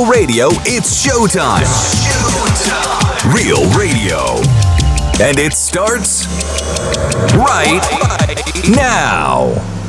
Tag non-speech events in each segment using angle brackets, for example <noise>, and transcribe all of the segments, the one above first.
Real Radio, it's showtime. showtime. Real Radio. And it starts right now.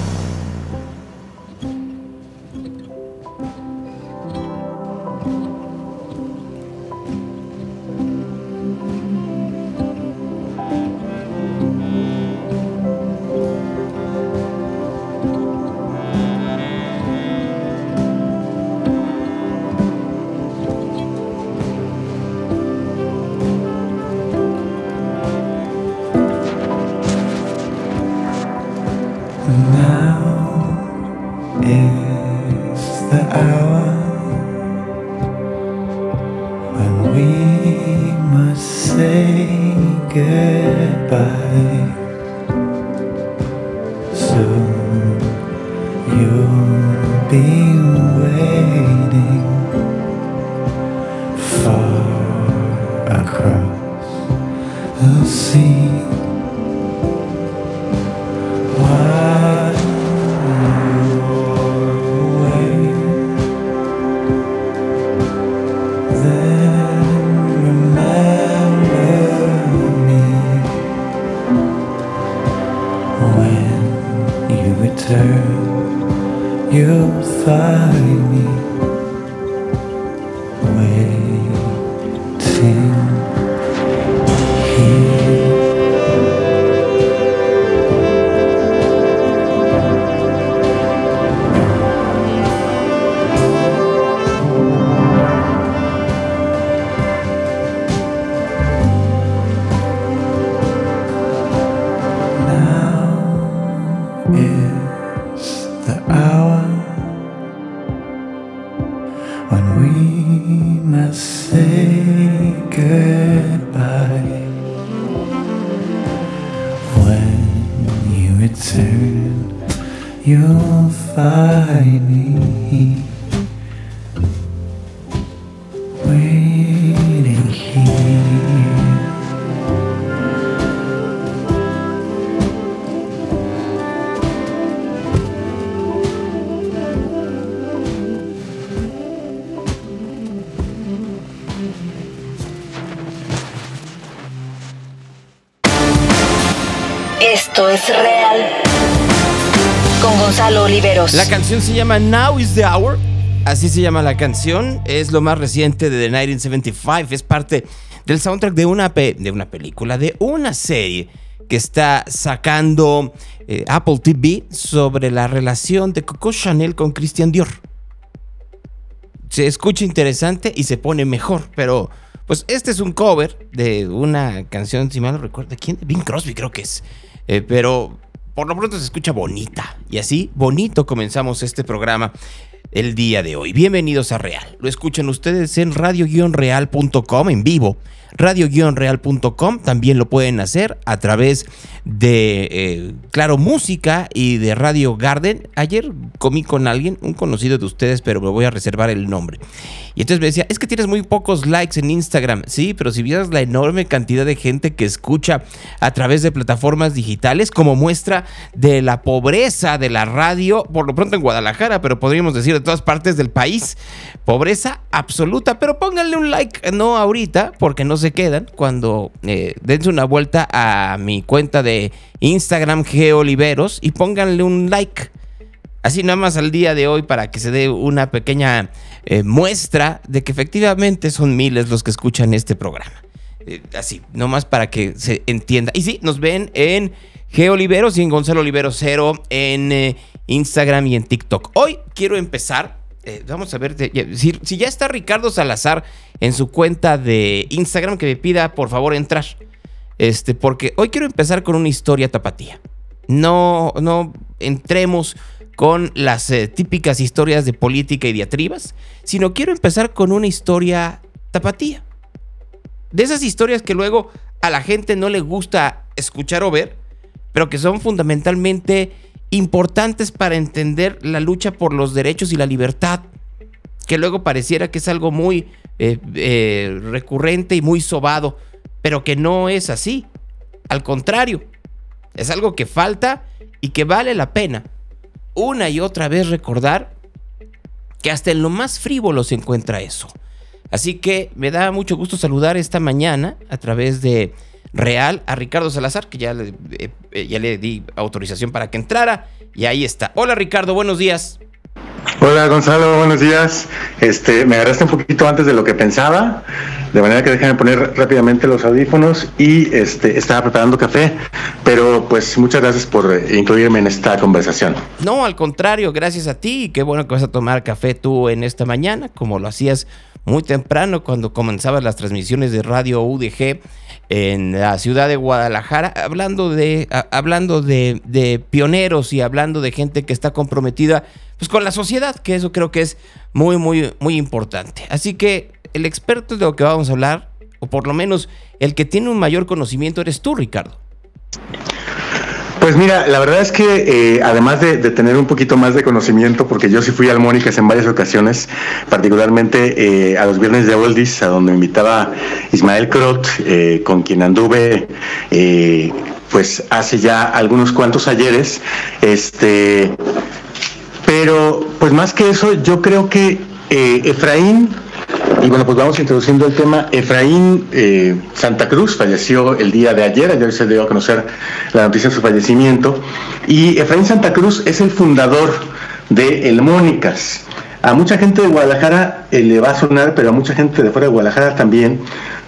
Se llama Now is the Hour. Así se llama la canción. Es lo más reciente de The 1975. Es parte del soundtrack de una, de una película, de una serie que está sacando eh, Apple TV sobre la relación de Coco Chanel con Christian Dior. Se escucha interesante y se pone mejor, pero pues este es un cover de una canción, si mal no recuerdo, ¿quién? Bing Crosby creo que es. Eh, pero por lo pronto se escucha bonita. Y así, bonito comenzamos este programa el día de hoy. Bienvenidos a Real. Lo escuchan ustedes en radio-real.com en vivo radio-real.com. También lo pueden hacer a través de, eh, claro, música y de Radio Garden. Ayer comí con alguien, un conocido de ustedes, pero me voy a reservar el nombre. Y entonces me decía, es que tienes muy pocos likes en Instagram. Sí, pero si vieras la enorme cantidad de gente que escucha a través de plataformas digitales como muestra de la pobreza de la radio, por lo pronto en Guadalajara, pero podríamos decir de todas partes del país. Pobreza absoluta, pero pónganle un like, no ahorita, porque no se quedan cuando eh, dense una vuelta a mi cuenta de Instagram Geoliveros y pónganle un like. Así nada más al día de hoy para que se dé una pequeña eh, muestra de que efectivamente son miles los que escuchan este programa. Eh, así, nomás para que se entienda. Y sí, nos ven en Geoliveros y en Gonzalo Olivero Cero en Instagram y en TikTok. Hoy quiero empezar eh, vamos a ver, si, ya está Ricardo Salazar en su cuenta de Instagram, que me pida por favor entrar. Este, porque hoy quiero empezar con una historia tapatía. No, no entremos con las eh, típicas historias de política y diatribas, sino quiero empezar con una historia tapatía. De esas historias que luego a la gente no le gusta escuchar o ver, pero que son fundamentalmente importantes para entender la lucha por los derechos y la libertad, que luego pareciera que es algo muy eh, eh, recurrente y muy sobado, pero que no es así. Al contrario, es algo que falta y que vale la pena una y otra vez recordar que hasta en lo más frívolo se encuentra eso. Así que me da mucho gusto saludar esta mañana a través de Real a Ricardo Salazar, que ya le, eh, ya le di autorización para que entrara. Y ahí está. Hola Ricardo, buenos días. Hola Gonzalo, buenos días. Este, me agarraste un poquito antes de lo que pensaba, de manera que déjame poner rápidamente los audífonos y este, estaba preparando café, pero pues muchas gracias por eh, incluirme en esta conversación. No, al contrario, gracias a ti y qué bueno que vas a tomar café tú en esta mañana, como lo hacías muy temprano cuando comenzaban las transmisiones de radio UDG en la ciudad de Guadalajara, hablando de, hablando de, de, pioneros y hablando de gente que está comprometida pues, con la sociedad, que eso creo que es muy, muy, muy importante. Así que el experto de lo que vamos a hablar, o por lo menos el que tiene un mayor conocimiento, eres tú, Ricardo. Pues mira, la verdad es que eh, además de, tener un poquito más de conocimiento, porque yo sí fui al Mónicas en varias ocasiones, particularmente eh, a los viernes de Oldies, a donde invitaba Ismael Crot, eh, con quien anduve pues hace ya algunos cuantos ayeres, este, pero pues más que eso, yo creo que Efraín y bueno, pues vamos introduciendo el tema. Efraín eh, Santa Cruz falleció el día de ayer, ayer se dio a conocer la noticia de su fallecimiento. Y Efraín Santa Cruz es el fundador de El Mónicas. A mucha gente de Guadalajara eh, le va a sonar, pero a mucha gente de fuera de Guadalajara también,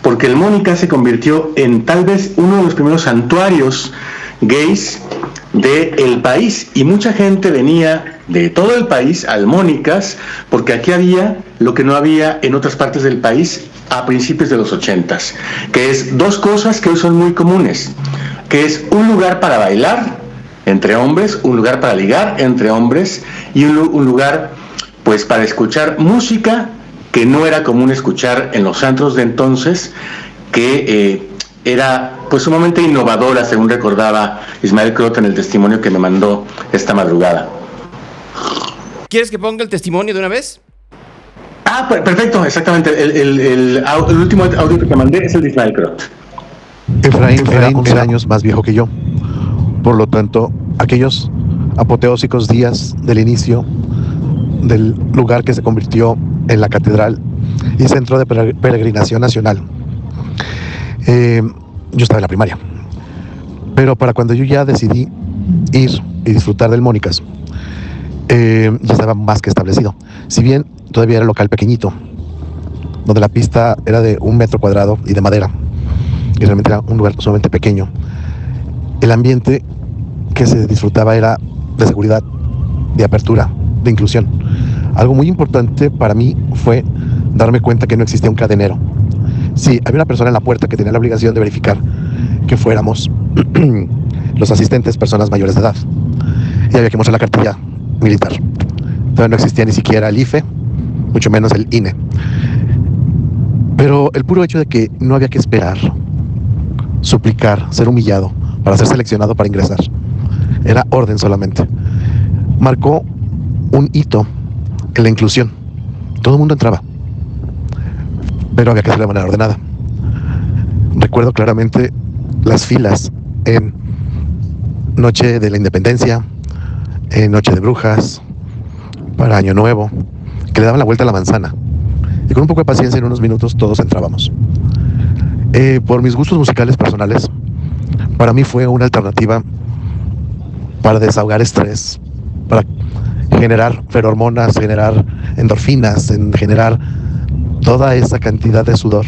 porque el Mónicas se convirtió en tal vez uno de los primeros santuarios gays del país. Y mucha gente venía de todo el país al Mónicas porque aquí había lo que no había en otras partes del país a principios de los ochentas, que es dos cosas que hoy son muy comunes, que es un lugar para bailar entre hombres, un lugar para ligar entre hombres y un, lugar pues para escuchar música que no era común escuchar en los antros de entonces, que eh, era pues sumamente innovadora, según recordaba Ismael Crota en el testimonio que me mandó esta madrugada. ¿Quieres que ponga el testimonio de una vez? Ah, perfecto, exactamente. El, último audio que te mandé es el de Ismael Crot. Efraín, era 11 años más viejo que yo. Por lo tanto, aquellos apoteósicos días del inicio del lugar que se convirtió en la catedral y centro de peregrinación nacional eh, yo estaba en la primaria. Pero para cuando yo ya decidí ir y disfrutar del Mónicas, eh, ya estaba más que establecido. Si bien todavía era local pequeñito, donde la pista era de un metro cuadrado y de madera, y realmente era un lugar sumamente pequeño, el ambiente que se disfrutaba era de seguridad, de apertura, de inclusión. Algo muy importante para mí fue darme cuenta que no existía un cadenero, Sí, había una persona en la puerta que tenía la obligación de verificar que fuéramos <clears throat> los asistentes personas mayores de edad. Y había que mostrar la cartilla militar. Todavía no existía ni siquiera el IFE, mucho menos el INE. Pero el puro hecho de que no había que esperar, suplicar, ser humillado para ser seleccionado para ingresar, era orden solamente. Marcó un hito en la inclusión. Todo el mundo entraba pero había que hacerlo de manera ordenada. Recuerdo claramente las filas en Noche de la Independencia, en Noche de Brujas, para Año Nuevo, que le daban la vuelta a la manzana. Y con un poco de paciencia, en unos minutos todos entrábamos. Eh, por mis gustos musicales personales, para mí fue una alternativa para desahogar estrés, para generar ferormonas, generar endorfinas, en generar toda esa cantidad de sudor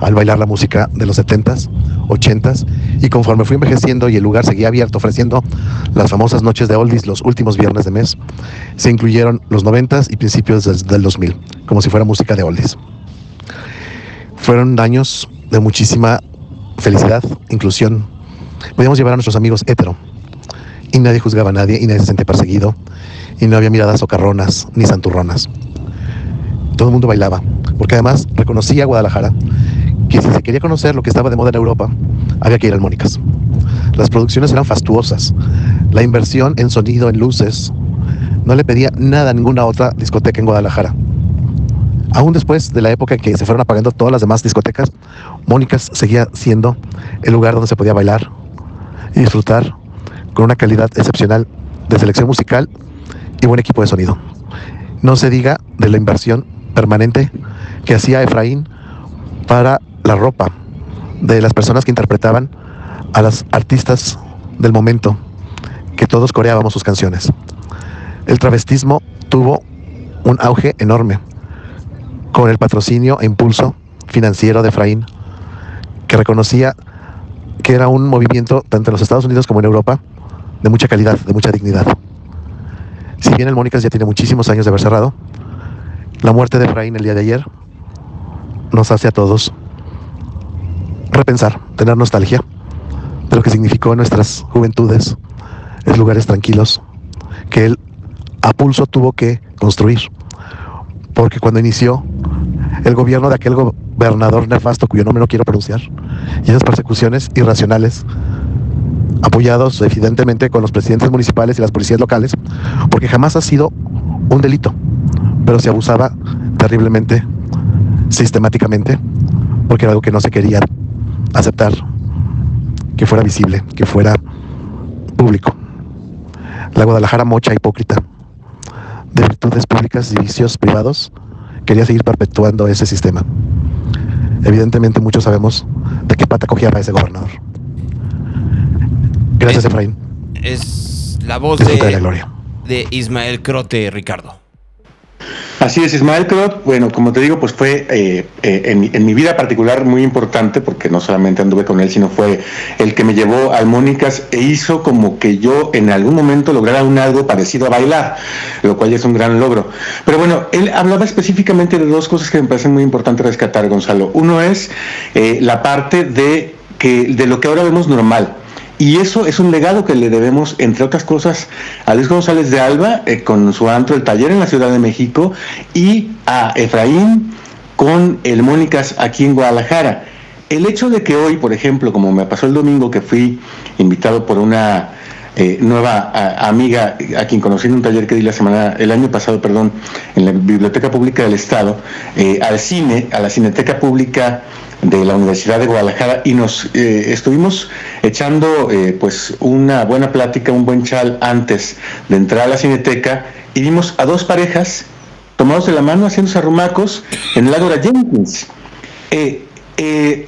al bailar la música de los 70s, 80s, y conforme fui envejeciendo y el lugar seguía abierto ofreciendo las famosas noches de oldies los últimos viernes de mes, se incluyeron los 90s y principios del, 2000, como si fuera música de oldies. Fueron años de muchísima felicidad, inclusión. Podíamos llevar a nuestros amigos hetero, y nadie juzgaba a nadie, y nadie se sentía perseguido, y no había miradas socarronas ni santurronas. Todo el mundo bailaba, porque además reconocía a Guadalajara que si se quería conocer lo que estaba de moda en Europa, había que ir al Mónicas. Las producciones eran fastuosas, la inversión en sonido, en luces, no le pedía nada a ninguna otra discoteca en Guadalajara. Aún después de la época en que se fueron apagando todas las demás discotecas, Mónicas seguía siendo el lugar donde se podía bailar y disfrutar con una calidad excepcional de selección musical y buen equipo de sonido. No se diga de la inversión permanente que hacía Efraín para la ropa de las personas que interpretaban a las artistas del momento, que todos coreábamos sus canciones. El travestismo tuvo un auge enorme con el patrocinio e impulso financiero de Efraín, que reconocía que era un movimiento tanto en los Estados Unidos como en Europa de mucha calidad, de mucha dignidad. Si bien el Mónicas ya tiene muchísimos años de haber cerrado, la muerte de Efraín el día de ayer nos hace a todos repensar, tener nostalgia de lo que significó en nuestras juventudes, en lugares tranquilos, que él a pulso tuvo que construir. Porque cuando inició el gobierno de aquel gobernador nefasto, cuyo nombre no quiero pronunciar, y esas persecuciones irracionales, apoyados evidentemente con los presidentes municipales y las policías locales, porque jamás ha sido un delito, pero se abusaba terriblemente, sistemáticamente, porque era algo que no se quería aceptar, que fuera visible, que fuera público. La Guadalajara mocha hipócrita de virtudes públicas y vicios privados quería seguir perpetuando ese sistema. Evidentemente muchos sabemos de qué pata cogía ese gobernador. Gracias, Efraín. Es la voz de, de, la gloria. de Ismael Crote, Ricardo. Así es, Ismael Crot, bueno, como te digo, pues fue eh, eh, en, mi vida particular muy importante, porque no solamente anduve con él, sino fue el que me llevó al Mónicas e hizo como que yo en algún momento lograra un algo parecido a bailar, lo cual es un gran logro. Pero bueno, él hablaba específicamente de dos cosas que me parecen muy importantes rescatar, Gonzalo. Uno es eh, la parte de, que, de lo que ahora vemos normal y eso es un legado que le debemos, entre otras cosas, a Luis González de Alba eh, con su antro El Taller en la Ciudad de México y a Efraín con el Mónicas aquí en Guadalajara. El hecho de que hoy, por ejemplo, como me pasó el domingo que fui invitado por una eh, nueva amiga a quien conocí en un taller que di la semana, el año pasado, perdón, en la Biblioteca Pública del Estado, eh, al cine, a la Cineteca Pública de la Universidad de Guadalajara y nos eh, estuvimos echando pues una buena plática, un buen chal antes de entrar a la cineteca y vimos a dos parejas tomados de la mano haciendo arrumacos en el lago de Jenkins.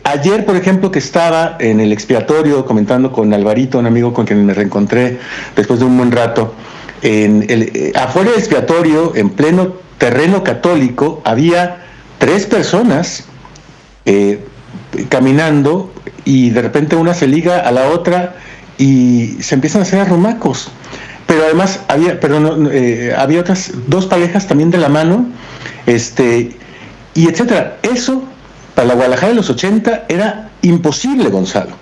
Ayer, por ejemplo, que estaba en el expiatorio comentando con Alvarito, un amigo con quien me reencontré después de un buen rato, en el, afuera del expiatorio, en pleno terreno católico, había tres personas eh, caminando y de repente una se liga a la otra y se empiezan a hacer arrumacos. Pero además había, perdón, eh, había otras dos parejas también de la mano, este, y etcétera. Eso, la Guadalajara de los 80, era imposible, Gonzalo.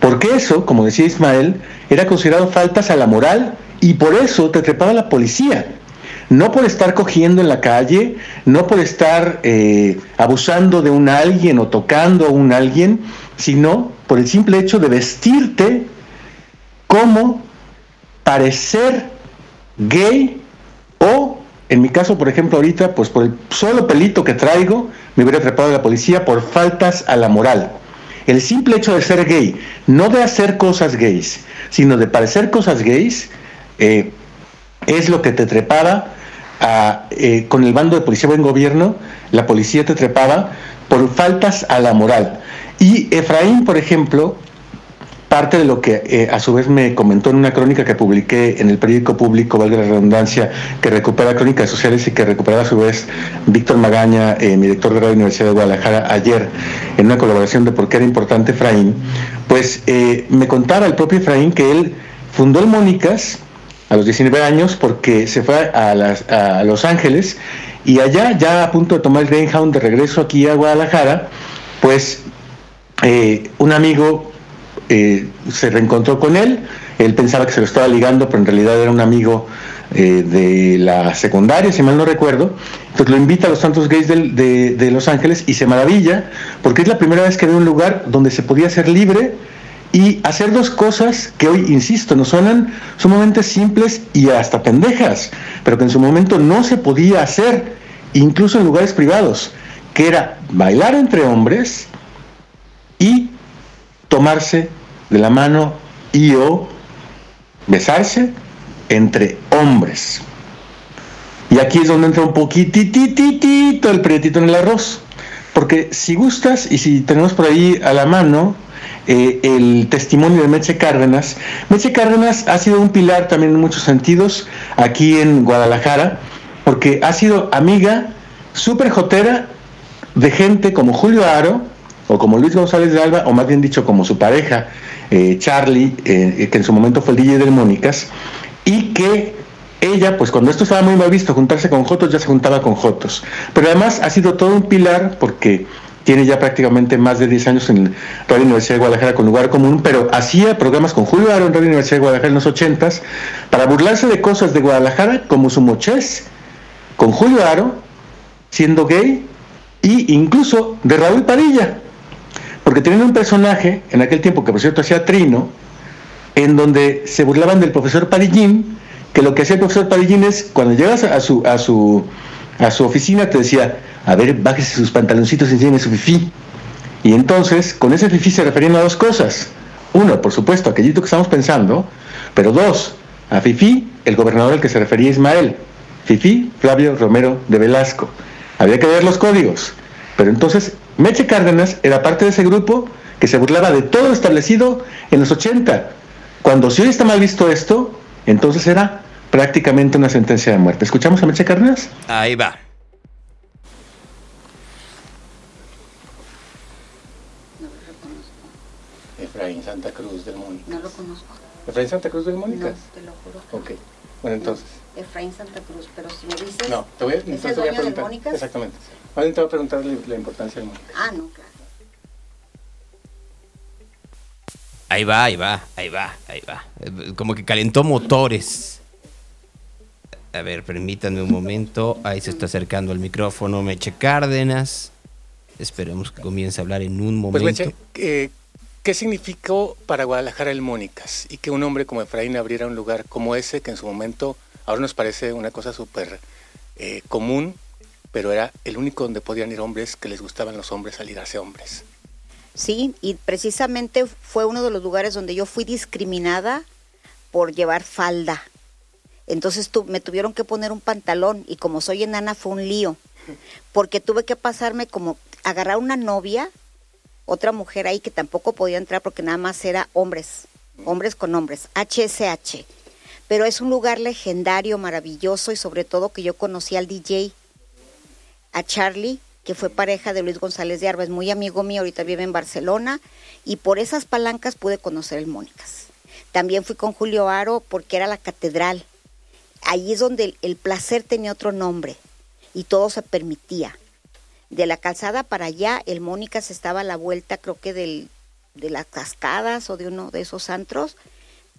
Porque eso, como decía Ismael, era considerado faltas a la moral y por eso te trepaba la policía no por estar cogiendo en la calle, no por estar eh, abusando de un alguien o tocando a un alguien, sino por el simple hecho de vestirte como parecer gay o, en mi caso, por ejemplo, ahorita, pues por el solo pelito que traigo, me hubiera atrapado la policía por faltas a la moral. El simple hecho de ser gay, no de hacer cosas gays, sino de parecer cosas gays, eh, es lo que te trepaba eh, con el bando de policía buen gobierno, la policía te trepaba por faltas a la moral. Y Efraín, por ejemplo, parte de lo que eh, a su vez me comentó en una crónica que publiqué en el periódico público, valga la redundancia, que recupera crónicas sociales y que recupera a su vez Víctor Magaña, eh, mi director de la Universidad de Guadalajara, ayer en una colaboración de por qué era importante Efraín, pues me contaba el propio Efraín que él fundó el Mónicas a los 19 años porque se fue a, Los Ángeles y allá, ya a punto de tomar el Greyhound de regreso aquí a Guadalajara, pues eh, un amigo eh, se reencontró con él, él pensaba que se lo estaba ligando, pero en realidad era un amigo eh, de la secundaria, si mal no recuerdo, entonces lo invita a los tantos gays de, de Los Ángeles y se maravilla porque es la primera vez que ve un lugar donde se podía ser libre, y hacer dos cosas que hoy, insisto, nos suenan sumamente simples y hasta pendejas, pero que en su momento no se podía hacer, incluso en lugares privados, que era bailar entre hombres y tomarse de la mano y o besarse entre hombres. Y aquí es donde entra un poquitititito el prietito en el arroz. Porque si gustas y si tenemos por ahí a la mano eh, el testimonio de Meche Cárdenas, Meche Cárdenas ha sido un pilar también en muchos sentidos aquí en Guadalajara, porque ha sido amiga súper jotera de gente como Julio Aro o como Luis González de Alba, o más bien dicho como su pareja, eh, Charlie, eh, que en su momento fue el DJ de Mónicas, y que ella, pues cuando esto estaba muy mal visto, juntarse con Jotos, ya se juntaba con Jotos. Pero además ha sido todo un pilar porque tiene ya prácticamente más de 10 años en Radio Universidad de Guadalajara con lugar común, pero hacía programas con Julio Aro en Radio Universidad de Guadalajara en los 80 para burlarse de cosas de Guadalajara como su mochés, con Julio Aro siendo gay y incluso de Raúl Padilla, porque tenían un personaje en aquel tiempo que por cierto hacía Trino, en donde se burlaban del profesor Padillín, que lo que hacía el profesor Padillín es cuando llegas a su, a su, a su oficina te decía, a ver, bájese sus pantaloncitos y enseñe su fifí. Y entonces, con ese fifí se referían a dos cosas. Uno, por supuesto, aquellito que estamos pensando, pero dos, a Fifi, el gobernador al que se refería Ismael. Fifi, Flavio Romero de Velasco. Había que ver los códigos. Pero entonces, Meche Cárdenas era parte de ese grupo que se burlaba de todo lo establecido en los 80. Cuando si hoy está mal visto esto, entonces era prácticamente una sentencia de muerte. ¿Escuchamos a Meche Cárdenas? Ahí va. Efraín Santa Cruz del Mónica. No lo conozco. ¿Efraín Santa Cruz del Mónica? No, te lo juro. Ok. Bueno, entonces. Efraín Santa Cruz, pero si me dices. No, te voy a, ¿Es el te voy a dueño de preguntar. Mónicas? Exactamente. Te voy a preguntar la, la importancia del Mónica. Ah, no, claro. Ahí va, ahí va, ahí va, ahí va. Como que calentó motores. A ver, permítanme un momento. Ahí se está acercando el micrófono Meche Cárdenas. Esperemos que comience a hablar en un Pues, momento. Meche, eh, ¿qué significó para Guadalajara el Mónicas? Y que un hombre como Efraín abriera un lugar como ese, que en su momento ahora nos parece una cosa súper eh, común, pero era el único donde podían ir hombres que les gustaban los hombres al ir hacia hombres. Sí, y precisamente fue uno de los lugares donde yo fui discriminada por llevar falda. Entonces tu- me tuvieron que poner un pantalón y como soy enana fue un lío, porque tuve que pasarme como agarrar una novia, otra mujer ahí que tampoco podía entrar porque nada más era hombres, hombres con hombres, HSH. Pero es un lugar legendario, maravilloso y sobre todo que yo conocí al DJ, a Charlie, que fue pareja de Luis González de Arba, es muy amigo mío, ahorita vive en Barcelona, y por esas palancas pude conocer el Mónicas. También fui con Julio Aro porque era la catedral. Ahí es donde el, el placer tenía otro nombre y todo se permitía. De la calzada para allá, el Mónicas estaba a la vuelta, creo que del, de las cascadas o de uno de esos antros.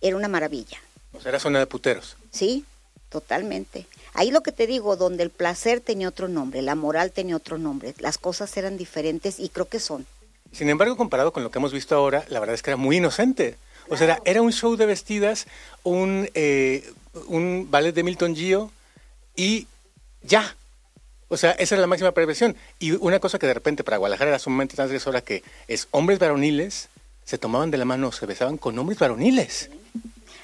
Era una maravilla. O sea, era zona de puteros. Sí, totalmente. Ahí lo que te digo, donde el placer tenía otro nombre, la moral tenía otro nombre, las cosas eran diferentes y creo que son. Sin embargo, comparado con lo que hemos visto ahora, la verdad es que era muy inocente. O sea, era, un show de vestidas, un, eh, un ballet de Milton Gio y ya. O sea, esa era la máxima perversión. Y una cosa que de repente para Guadalajara era sumamente transgresora, que es hombres varoniles se tomaban de la mano, se besaban con hombres varoniles.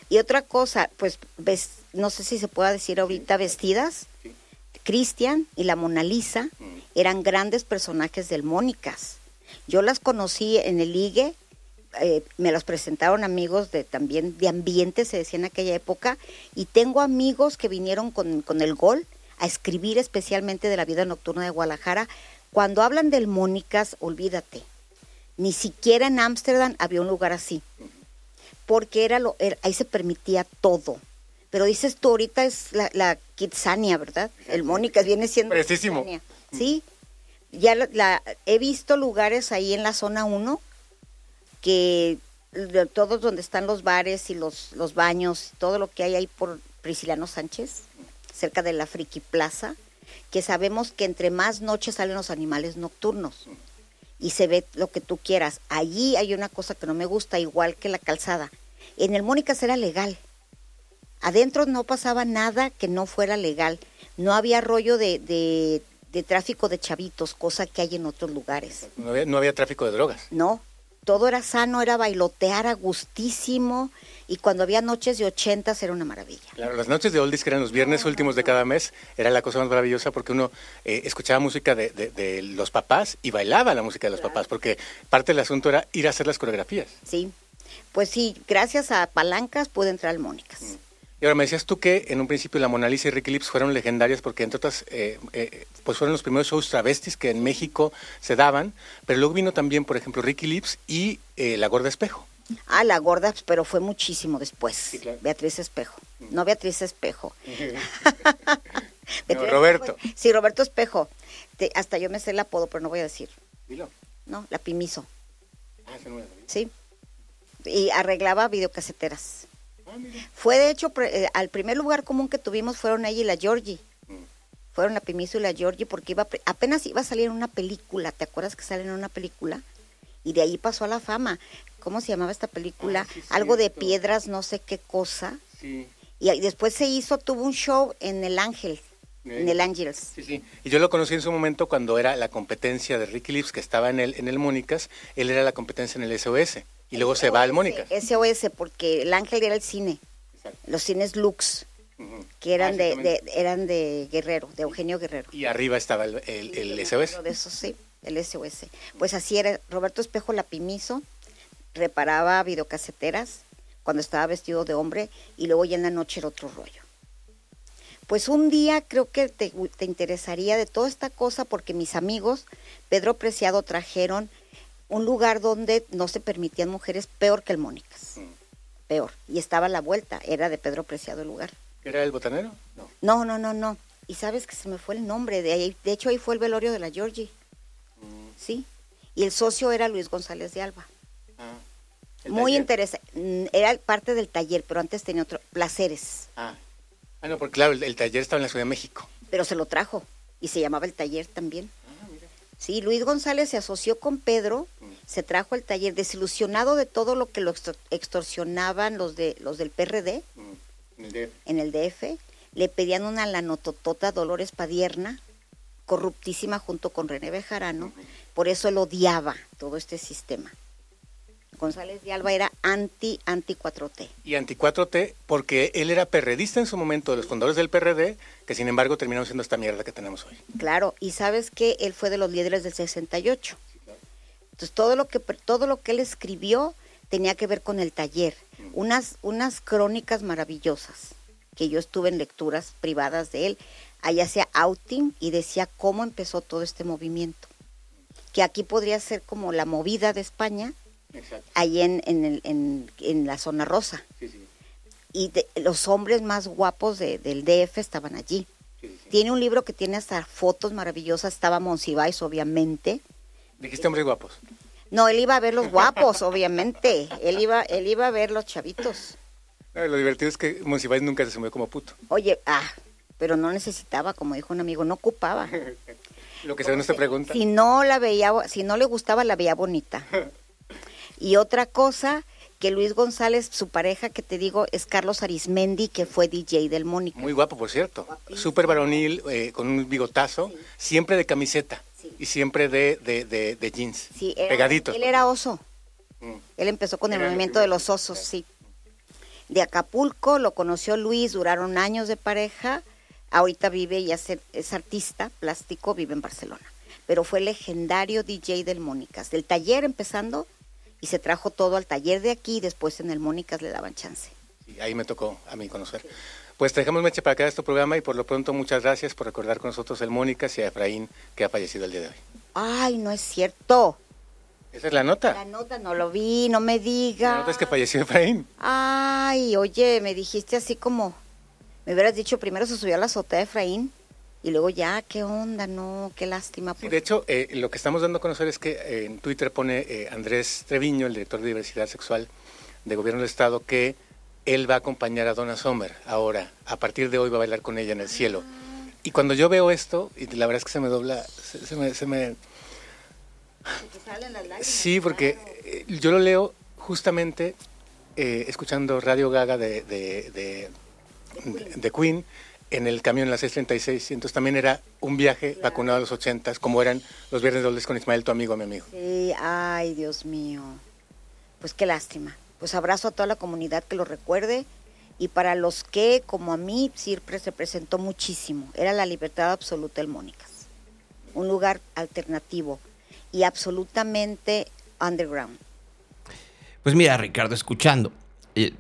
Y otra cosa, pues ves, no sé si se pueda decir ahorita vestidas, Cristian y la Mona Lisa eran grandes personajes del Mónicas. Yo las conocí en el ligue, eh, me las presentaron amigos de también de ambiente, se decía en aquella época, y tengo amigos que vinieron con, con el gol a escribir especialmente de la vida nocturna de Guadalajara. Cuando hablan del Mónicas, olvídate, ni siquiera en Ámsterdam había un lugar así porque era lo, era- ahí se permitía todo. Pero dices tú, ahorita es la, la Kitsania, ¿verdad? El Mónica viene siendo... Preciosísimo. Kitsania. Sí. Ya la, la- he visto lugares ahí en la zona 1 que todos donde están los bares y los, los baños, todo lo que hay ahí por Prisciliano Sánchez, cerca de la Friki Plaza, que sabemos que entre más noches salen los animales nocturnos y se ve lo que tú quieras. Allí hay una cosa que no me gusta, igual que la calzada. En el Mónicas era legal. Adentro no pasaba nada que no fuera legal. No había rollo de, de, de tráfico de chavitos, cosa que hay en otros lugares. No había, no había tráfico de drogas. No, todo era sano, era bailotear a gustísimo Y cuando había noches de ochentas era una maravilla. Claro, las noches de oldies, que eran los viernes últimos de cada mes, era la cosa más maravillosa porque uno eh, escuchaba música de, los papás y bailaba la música de los papás, porque parte del asunto era ir a hacer las coreografías. Sí, pues sí, gracias a palancas pude entrar al Mónicas. Mm. Y ahora me decías tú que en un principio la Mona Lisa y Ricky Lips fueron legendarias porque entre otras, eh, eh, pues fueron los primeros shows travestis que en México se daban, pero luego vino también, por ejemplo, Ricky Lips y La Gorda Espejo. Ah, la gorda, pero fue muchísimo después. Beatriz Espejo. No Beatriz <laughs> <laughs> Espejo. Roberto. Sí, Roberto Espejo. hasta yo me sé el apodo, pero no voy a decir. Dilo. No, la Pimiso. Ah, no Sí. Y arreglaba videocaseteras. Ah, fue de hecho, eh, al primer lugar común que tuvimos fueron ella y la Georgie. Mm. Fueron la Pimiso y la Georgie porque iba apenas iba a salir en una película. ¿Te acuerdas que salen en una película? Y de ahí pasó a la fama. ¿cómo se llamaba esta película? Ah, Algo de piedras, no sé qué cosa. Sí. Y después se hizo, tuvo un show en El Ángel, en el Angels. Sí, sí. Y yo lo conocí en su momento cuando era la competencia de Ricky Lips, que estaba en el, en el Mónicas. Él era la competencia en el SOS. Y luego se va al Mónicas. SOS, porque el Ángel era el cine. Los cines Lux. que eran ah, de, eran de Guerrero, de Eugenio Guerrero. Y arriba estaba el, el, SOS. De eso sí, el SOS. Pues así era, Roberto Espejo Lapimiso, reparaba videocaseteras cuando estaba vestido de hombre y luego ya en la noche era otro rollo. Pues un día creo que te, interesaría de toda esta cosa porque mis amigos, Pedro Preciado, trajeron un lugar donde no se permitían mujeres peor que el Mónicas. Peor. Y estaba a la vuelta, era de Pedro Preciado el lugar. ¿Era el botanero? No. No, no, no, no. Y sabes que se me fue el nombre. De, ahí, de hecho, ahí fue el velorio de la Georgie. Sí. Y el socio era Luis González de Alba. Ah. Muy interesante. Mm, era parte del taller, pero antes tenía otro. Placeres. Ah. ah no, porque claro, el, taller estaba en la Ciudad de México. Pero se lo trajo. Y se llamaba el taller también. Ah, mira. Sí, Luis González se asoció con Pedro, mm. se trajo al taller, desilusionado de todo lo que lo extorsionaban los de los del PRD mm. en, el DF. en el DF. Le pedían una lanototota Dolores Padierna, corruptísima junto con René Bejarano. Por eso él odiaba todo este sistema. González de Alba era anti anti 4T. Y anti 4T porque él era perredista en su momento de los fundadores del PRD, que sin embargo terminaron siendo esta mierda que tenemos hoy. Claro, y sabes que él fue de los líderes del 68. Entonces todo lo que todo lo que él escribió tenía que ver con el taller, unas unas crónicas maravillosas que yo estuve en lecturas privadas de él. Allá hacía outing y decía cómo empezó todo este movimiento. Que aquí podría ser como la movida de España, ahí en, en, en, la zona rosa. Y los hombres más guapos del DF estaban allí. tiene un libro que tiene hasta fotos maravillosas. Estaba Monsiváis, obviamente. ¿Dijiste hombres guapos? No, él iba a ver los guapos, obviamente. Él iba, él iba a ver los chavitos. lo divertido es que Monsiváis nunca se sumió como puto. Oye, ah, pero no necesitaba, como dijo un amigo, no ocupaba. <laughs> Lo que se ve no se pregunta. Si no la veía, si no le gustaba, la veía bonita. <laughs> Y otra cosa, que Luis González, su pareja que te digo, es Carlos Arismendi, que fue DJ del Mónica. Muy guapo, por cierto. Súper varonil, eh, con un bigotazo, siempre de camiseta y siempre de, de, jeans, sí, pegadito. Él era oso. Mm. Él empezó con el movimiento de los osos, sí. De Acapulco, lo conoció Luis, duraron años de pareja. Ahorita vive y es, es artista plástico, vive en Barcelona. Pero fue legendario DJ del Mónicas. Del taller empezando y se trajo todo al taller de aquí y después en el Mónicas le daban chance. Y ahí me tocó a mí conocer. Pues dejamos Meche para quedar este programa y por lo pronto muchas gracias por recordar con nosotros el Mónicas y a Efraín que ha fallecido el día de hoy. Ay, no es cierto. ¿Esa es la nota? La nota no lo vi, no me diga. La nota es que falleció Efraín. Ay, oye, me dijiste así como, me hubieras dicho primero se subió a la azotea de Efraín. Y luego ya, ¿qué onda? No, qué lástima. de hecho, eh, lo que estamos dando a conocer es que eh, en Twitter pone eh, Andrés Treviño, el director de diversidad sexual de Gobierno del Estado, que él va a acompañar a Donna Sommer ahora. A partir de hoy va a bailar con ella en el cielo. Y cuando yo veo esto, y la verdad es que se me dobla, se, me... Se me... Sí, porque yo lo leo justamente escuchando Radio Gaga de, de, de, de Queen en el camión en la 636, entonces también era un viaje vacunado a los 80, como eran los viernes dobles con Ismael, tu amigo, mi amigo. Sí, ay, Dios mío. Pues qué lástima. pues abrazo a toda la comunidad que lo recuerde y para los que, como a mí, siempre se presentó muchísimo. Era la libertad absoluta del Mónicas. Un lugar alternativo y absolutamente underground. Pues mira, Ricardo, escuchando, eh,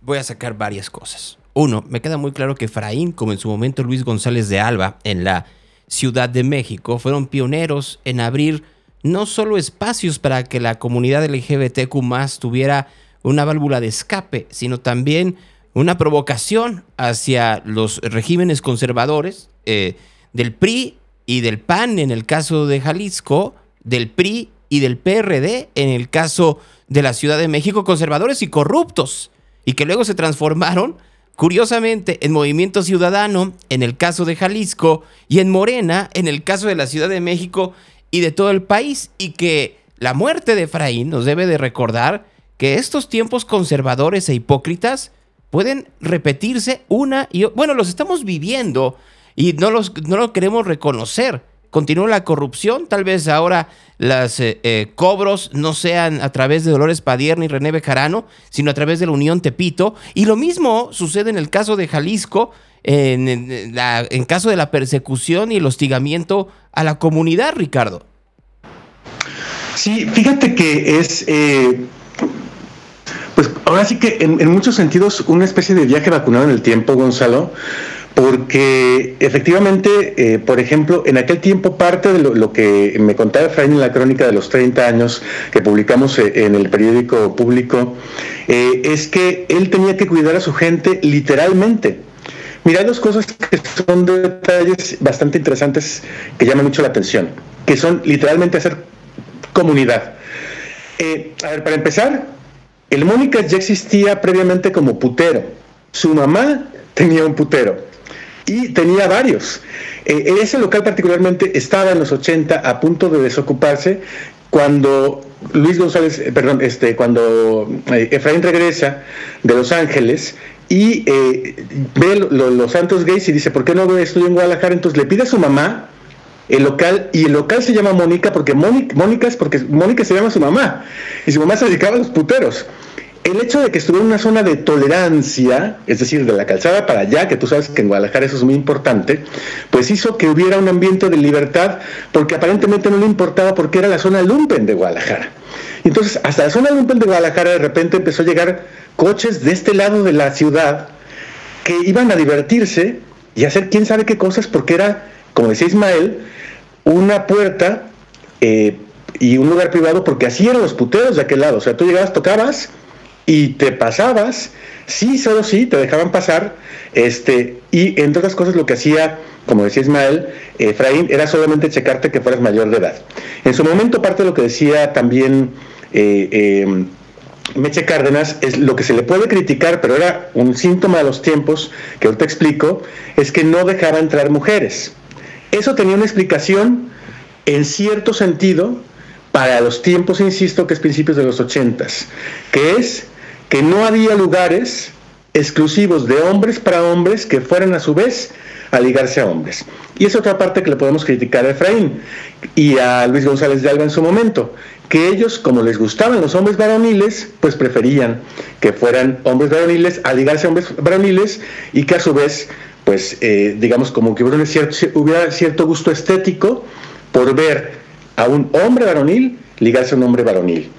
voy a sacar varias cosas. Uno, me queda muy claro que Efraín, como en su momento Luis González de Alba, en la Ciudad de México, fueron pioneros en abrir no solo espacios para que la comunidad LGBTQ tuviera una válvula de escape, sino también una provocación hacia los regímenes conservadores eh, del PRI y del PAN en el caso de Jalisco, del PRI y del PRD en el caso de la Ciudad de México, conservadores y corruptos, y que luego se transformaron, curiosamente, en Movimiento Ciudadano en el caso de Jalisco y en Morena en el caso de la Ciudad de México y de todo el país, y que la muerte de Efraín nos debe de recordar que estos tiempos conservadores e hipócritas pueden repetirse una y bueno, los estamos viviendo y no los no lo queremos reconocer. Continúa la corrupción, tal vez ahora los eh, eh, cobros no sean a través de Dolores Padierna y René Bejarano, sino a través de la Unión Tepito. Y lo mismo sucede en el caso de Jalisco, en, en caso de la persecución y el hostigamiento a la comunidad, Ricardo. Sí, fíjate que es eh, pues ahora sí que en, muchos sentidos una especie de viaje vacunado en el tiempo, Gonzalo, porque efectivamente, eh, por ejemplo, en aquel tiempo parte de lo, que me contaba Efraín en la crónica de los 30 años que publicamos eh, en el periódico público, eh, es que él tenía que cuidar a su gente literalmente. Mira, dos cosas que son detalles bastante interesantes que llaman mucho la atención, que son literalmente hacer comunidad. a ver, para empezar, el Mónica ya existía previamente como putero. Su mamá tenía un putero y tenía varios. Eh, ese local particularmente estaba en los 80 a punto de desocuparse cuando Luis González, eh, perdón, este, cuando eh, Efraín regresa de Los Ángeles y ve los santos gays y dice, ¿por qué no estoy en Guadalajara? Entonces le pide a su mamá el local, y el local se llama Mónica porque Mónica, es porque Mónica se llama su mamá, y su mamá se dedicaba a los puteros. El hecho de que estuviera en una zona de tolerancia, es decir, de la calzada para allá, que tú sabes que en Guadalajara eso es muy importante, pues hizo que hubiera un ambiente de libertad, porque aparentemente no le importaba porque era la zona lumpen de Guadalajara. Entonces, hasta la zona lumpen de Guadalajara de repente empezó a llegar coches de este lado de la ciudad que iban a divertirse y hacer quién sabe qué cosas, porque era, como decía Ismael, una puerta eh, y un lugar privado, porque así eran los puteros de aquel lado. O sea, tú llegabas, tocabas y te pasabas, sí, solo sí, te dejaban pasar, este, y entre otras cosas lo que hacía, como decía Ismael, Efraín, era solamente checarte que fueras mayor de edad. En su momento, parte de lo que decía también eh, eh, Meche Cárdenas, es lo que se le puede criticar, pero era un síntoma de los tiempos, que ahorita explico, es que no dejaba entrar mujeres. Eso tenía una explicación en cierto sentido para los tiempos, insisto, que es principios de los ochentas, que es que no había lugares exclusivos de hombres para hombres que fueran a su vez a ligarse a hombres. Y es otra parte que le podemos criticar a Efraín y a Luis González de Alba en su momento, que ellos, como les gustaban los hombres varoniles, pues preferían que fueran hombres varoniles a ligarse a hombres varoniles y que a su vez pues eh, digamos como que hubiera cierto, hubiera cierto gusto estético por ver a un hombre varonil ligarse a un hombre varonil.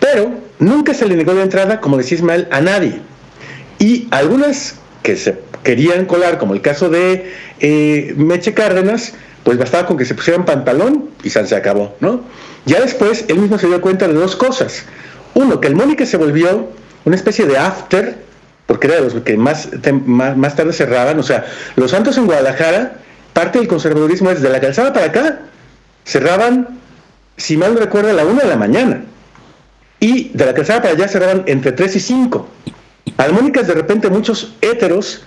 Pero nunca se le negó la entrada, como decía Ismael, a nadie. Y algunas que se querían colar, como el caso de eh, Meche Cárdenas, pues bastaba con que se pusieran pantalón y se acabó, ¿no? Ya después él mismo se dio cuenta de dos cosas. Uno, que el Mónica se volvió una especie de after porque era de los que más, más, tarde cerraban. O sea, los santos en Guadalajara, parte del conservadurismo es de la calzada para acá, cerraban, si mal recuerdo, a la una de la mañana. Y de la calzada para allá cerraban entre 3 y 5. Armónicas, de repente, muchos héteros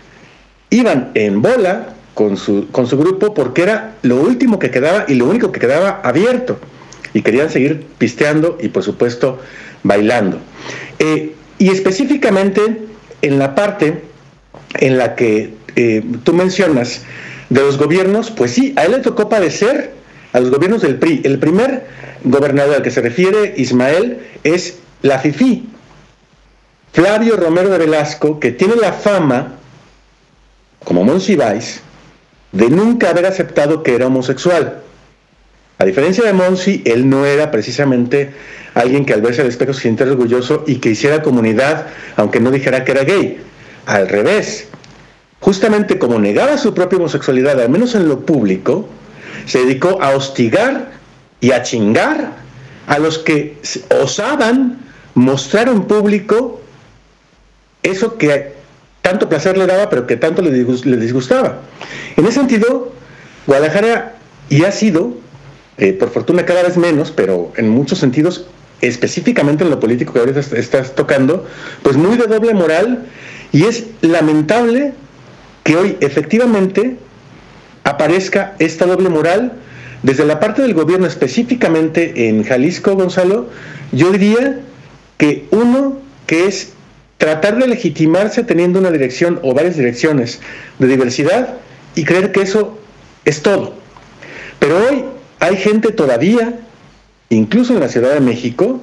iban en bola con su, con su grupo porque era lo último que quedaba y lo único que quedaba abierto. Y querían seguir pisteando y, por supuesto, bailando. Eh, y específicamente en la parte en la que eh, tú mencionas de los gobiernos, pues sí, a él le tocó padecer a los gobiernos del PRI. El primer gobernador al que se refiere Ismael es la FIFI. Flavio Romero de Velasco, que tiene la fama, como Monsiváis, de nunca haber aceptado que era homosexual. A diferencia de Monsi, él no era precisamente alguien que al verse al espejo se sintiera orgulloso y que hiciera comunidad, aunque no dijera que era gay. Al revés, justamente como negaba su propia homosexualidad, al menos en lo público, se dedicó a hostigar y a chingar a los que osaban mostrar en público eso que tanto placer le daba, pero que tanto le disgustaba. En ese sentido, Guadalajara y ha sido, eh, por fortuna cada vez menos, pero en muchos sentidos, específicamente en lo político que ahorita estás tocando, pues muy de doble moral y es lamentable que hoy efectivamente aparezca esta doble moral desde la parte del gobierno, específicamente en Jalisco, Gonzalo, yo diría que uno que es tratar de legitimarse teniendo una dirección o varias direcciones de diversidad y creer que eso es todo. Pero hoy hay gente todavía, incluso en la Ciudad de México,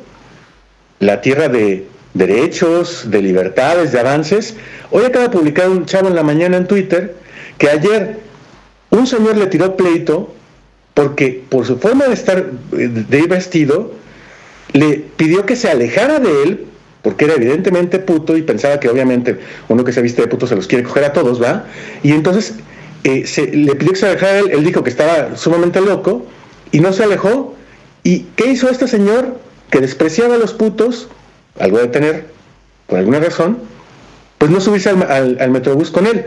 la tierra de derechos, de libertades, de avances. Hoy acaba de publicar un chavo en la mañana en Twitter que ayer un señor le tiró pleito porque por su forma de estar, de ir vestido, le pidió que se alejara de él, porque era evidentemente puto y pensaba que obviamente uno que se viste de puto se los quiere coger a todos, ¿va? Y entonces eh, le pidió que se alejara de él, él dijo que estaba sumamente loco y no se alejó. ¿Y qué hizo este señor que despreciaba a los putos, algo de tener, por alguna razón, pues no subirse al, al, al metrobús con él?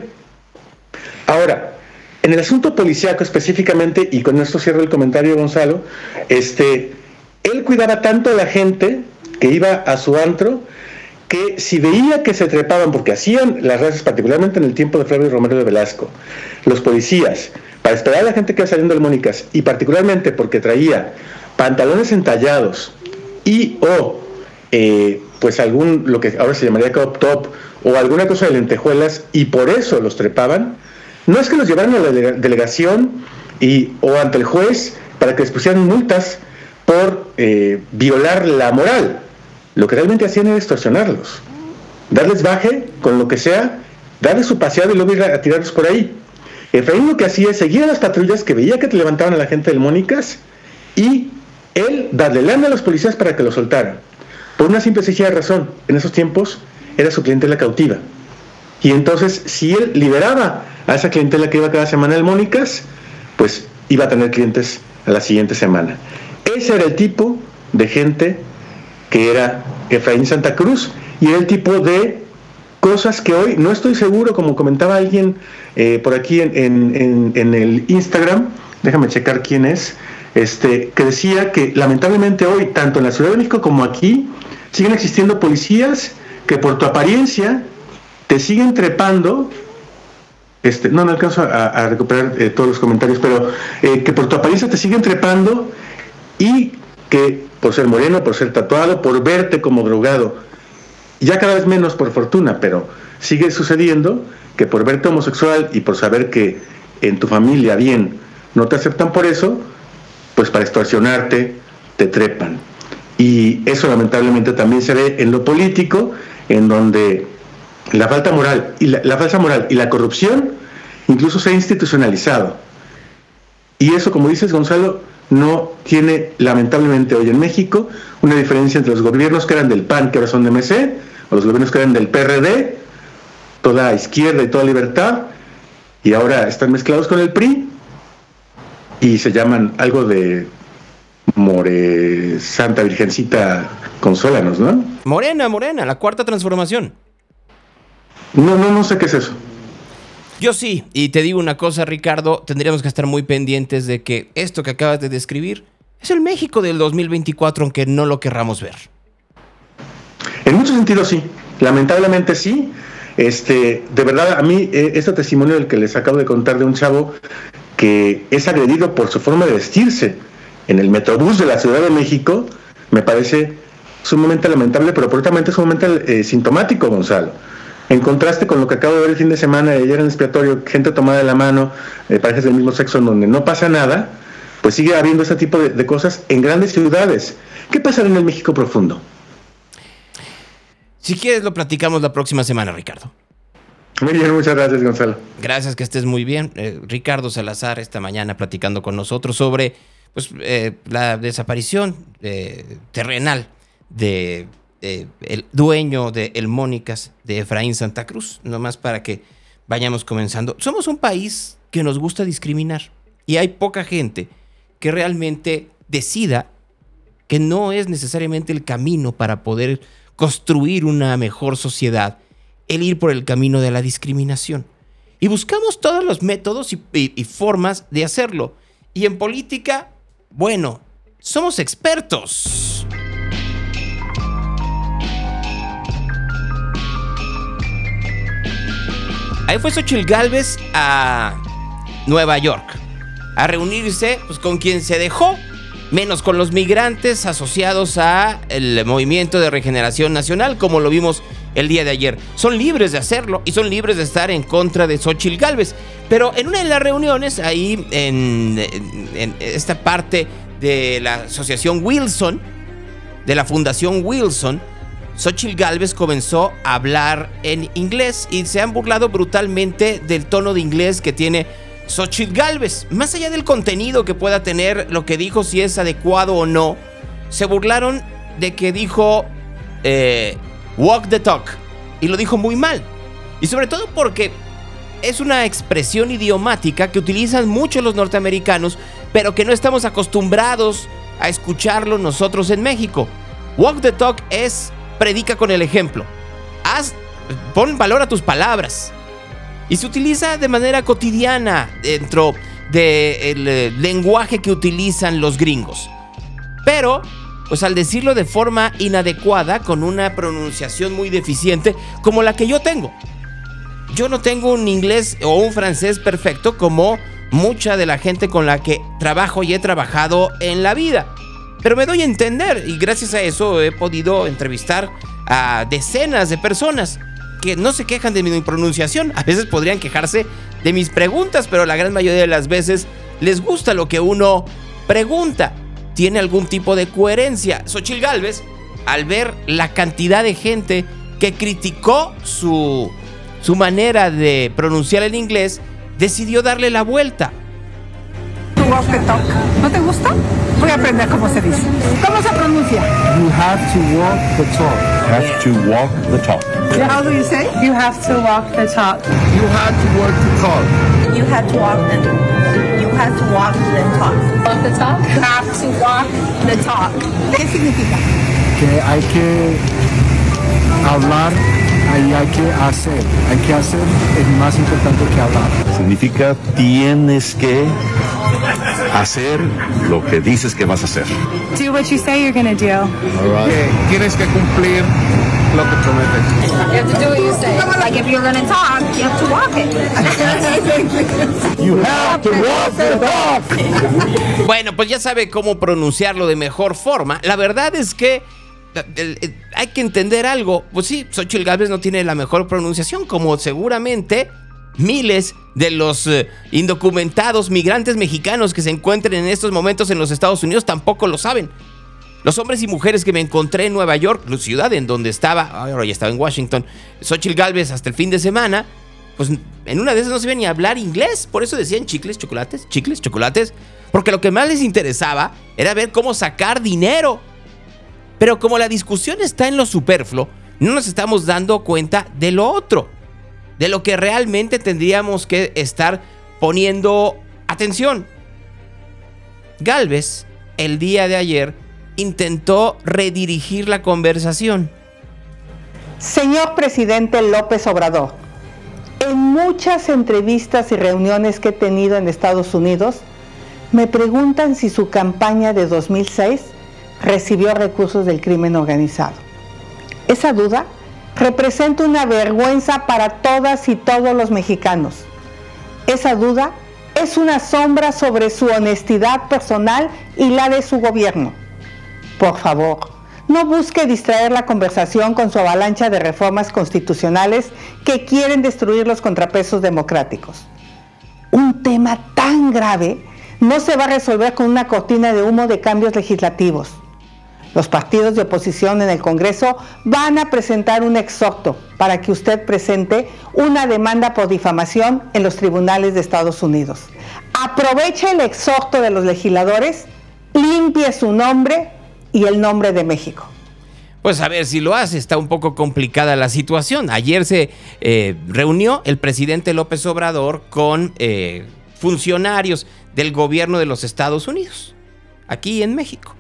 Ahora, en el asunto policiaco específicamente, y con esto cierro el comentario Gonzalo, este, él cuidaba tanto a la gente que iba a su antro, que si veía que se trepaban, porque hacían las razas, particularmente en el tiempo de Flavio Romero de Velasco, los policías, para esperar a la gente que iba saliendo del Mónicas, y particularmente porque traía pantalones entallados y o eh, pues algún, lo que ahora se llamaría crop top, o alguna cosa de lentejuelas, y por eso los trepaban, no es que los llevaran a la delegación y, o ante el juez para que les pusieran multas por eh, violar la moral. Lo que realmente hacían era extorsionarlos. Darles baje con lo que sea, darles su paseado y luego ir a, tirarlos por ahí. Efraín lo que hacía es seguir a las patrullas que veía que te levantaban a la gente del Mónicas y él darle lana a los policías para que lo soltaran. Por una simple sencilla razón, en esos tiempos era su cliente la cautiva. Y entonces, si él liberaba a esa clientela que iba cada semana al Mónicas, pues iba a tener clientes a la siguiente semana. Ese era el tipo de gente que era Efraín Santa Cruz y era el tipo de cosas que hoy no estoy seguro, como comentaba alguien eh, por aquí en, en, el Instagram, déjame checar quién es, este, que decía que lamentablemente hoy, tanto en la Ciudad de México como aquí, siguen existiendo policías que por tu apariencia te siguen trepando este, no, no alcanzo a, recuperar eh, todos los comentarios, pero eh, que por tu apariencia te siguen trepando y que por ser moreno, por ser tatuado, por verte como drogado, ya cada vez menos por fortuna, pero sigue sucediendo que por verte homosexual y por saber que en tu familia bien no te aceptan por eso, pues para extorsionarte te trepan. Y eso lamentablemente también se ve en lo político, en donde la falta moral y la, falsa moral y la corrupción incluso se ha institucionalizado. Y eso, como dices, Gonzalo, no tiene lamentablemente hoy en México una diferencia entre los gobiernos que eran del PAN, que ahora son de MC, o los gobiernos que eran del PRD, toda izquierda y toda libertad, y ahora están mezclados con el PRI y se llaman algo de More Santa Virgencita Consólanos, ¿no? Morena, Morena, la cuarta transformación. No, no, no sé qué es eso. Yo sí, y te digo una cosa, Ricardo, tendríamos que estar muy pendientes de que esto que acabas de describir es el México del 2024, aunque no lo querramos ver. En muchos sentidos sí, lamentablemente sí. Este, de verdad, a mí eh, este testimonio del que les acabo de contar de un chavo que es agredido por su forma de vestirse en el metrobús de la Ciudad de México, me parece sumamente lamentable, pero por sumamente eh, sintomático, Gonzalo en contraste con lo que acabo de ver el fin de semana de ayer en el expiatorio, gente tomada de la mano, eh, parejas del mismo sexo en donde no pasa nada, pues sigue habiendo este tipo de, cosas en grandes ciudades. ¿Qué pasa en el México profundo? Si quieres, lo platicamos la próxima semana, Ricardo. Muy bien, muchas gracias, Gonzalo. Gracias, que estés muy bien. Eh, Ricardo Salazar esta mañana platicando con nosotros sobre pues, eh, la desaparición eh, terrenal de el dueño de El Mónicas de Efraín Santa Cruz, nomás para que vayamos comenzando. Somos un país que nos gusta discriminar y hay poca gente que realmente decida que no es necesariamente el camino para poder construir una mejor sociedad el ir por el camino de la discriminación. Y buscamos todos los métodos y, formas de hacerlo. Y en política, bueno, somos expertos. Ahí fue Xochitl Galvez a Nueva York a reunirse pues, con quien se dejó, menos con los migrantes asociados a el movimiento de regeneración nacional, como lo vimos el día de ayer. Son libres de hacerlo y son libres de estar en contra de Xochitl Galvez. Pero en una de las reuniones, ahí en, esta parte de la asociación Wilson, de la Fundación Wilson, Xochitl Galvez comenzó a hablar en inglés y se han burlado brutalmente del tono de inglés que tiene Xochitl Galvez. Más allá del contenido que pueda tener, lo que dijo, si es adecuado o no, se burlaron de que dijo eh, walk the talk. Y lo dijo muy mal. Y sobre todo porque es una expresión idiomática que utilizan mucho los norteamericanos, pero que no estamos acostumbrados a escucharlo nosotros en México. Walk the talk es predica con el ejemplo. Haz, pon valor a tus palabras. Y se utiliza de manera cotidiana dentro del eh, lenguaje que utilizan los gringos. Pero pues al decirlo de forma inadecuada, con una pronunciación muy deficiente, como la que yo tengo. Yo no tengo un inglés o un francés perfecto como mucha de la gente con la que trabajo y he trabajado en la vida. Pero me doy a entender y gracias a eso he podido entrevistar a decenas de personas que no se quejan de mi pronunciación. A veces podrían quejarse de mis preguntas, pero la gran mayoría de las veces les gusta lo que uno pregunta tiene algún tipo de coherencia. Xochil Gálvez, al ver la cantidad de gente que criticó su, su manera de pronunciar el inglés, decidió darle la vuelta. ¿No te gusta? Voy a aprender cómo se dice. ¿Cómo se pronuncia? You have to walk the talk. You have to walk the talk. How do you say? You have to walk the talk. You have to walk the talk. You have to walk the You have to walk the talk. Walk the talk? You have to walk the talk. ¿Qué significa? Que hay que hablar y hay que hacer. Hay que hacer es más importante que hablar. Significa tienes que hacer lo que dices que vas a hacer. Do what you say you're gonna do. All right. tienes que cumplir lo que prometes. You have to do what you say. Like if you're gonna talk, you have to walk it. <laughs> you have to walk the talk. Bueno, pues ya sabe cómo pronunciarlo de mejor forma. La verdad es que hay que entender algo. Pues sí, Xochitl Gálvez no tiene la mejor pronunciación, como seguramente miles de los eh, indocumentados migrantes mexicanos que se encuentren en estos momentos en los Estados Unidos tampoco lo saben. Los hombres y mujeres que me encontré en Nueva York, la ciudad en donde estaba, ahora ya estaba en Washington, Xochitl Galvez hasta el fin de semana, pues en una de esas no se ni hablar inglés, por eso decían chicles, chocolates, chicles, chocolates, porque lo que más les interesaba era ver cómo sacar dinero. Pero como la discusión está en lo superfluo, no nos estamos dando cuenta de lo otro de lo que realmente tendríamos que estar poniendo atención. Galvez, el día de ayer, intentó redirigir la conversación. Señor presidente López Obrador, en muchas entrevistas y reuniones que he tenido en Estados Unidos, me preguntan si su campaña de 2006 recibió recursos del crimen organizado. Esa duda representa una vergüenza para todas y todos los mexicanos. Esa duda es una sombra sobre su honestidad personal y la de su gobierno. Por favor, no busque distraer la conversación con su avalancha de reformas constitucionales que quieren destruir los contrapesos democráticos. Un tema tan grave no se va a resolver con una cortina de humo de cambios legislativos. Los partidos de oposición en el Congreso van a presentar un exhorto para que usted presente una demanda por difamación en los tribunales de Estados Unidos. Aproveche el exhorto de los legisladores, limpie su nombre y el nombre de México. Pues a ver si lo hace, está un poco complicada la situación. Ayer se eh, reunió el presidente López Obrador con eh, funcionarios del gobierno de los Estados Unidos, aquí en México.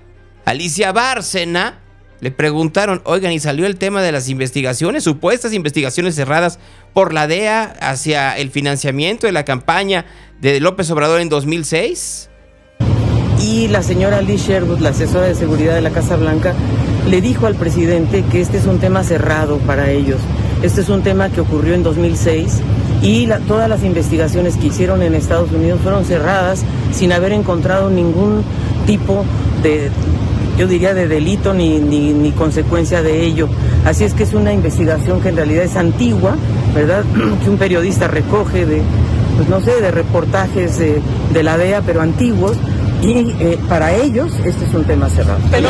Alicia Bárcena le preguntaron, oigan, ¿y salió el tema de las investigaciones, supuestas investigaciones cerradas por la DEA hacia el financiamiento de la campaña de López Obrador en 2006? Y la señora Liz Sherwood, la asesora de seguridad de la Casa Blanca, le dijo al presidente que este es un tema cerrado para ellos. Este es un tema que ocurrió en 2006 y todas las investigaciones que hicieron en Estados Unidos fueron cerradas sin haber encontrado ningún tipo de, yo diría, de delito ni, ni, consecuencia de ello. Así es que es una investigación que en realidad es antigua, ¿verdad? que un periodista recoge de, pues no sé, de reportajes de, de la DEA, pero antiguos, y eh, para ellos este es un tema cerrado. Pero,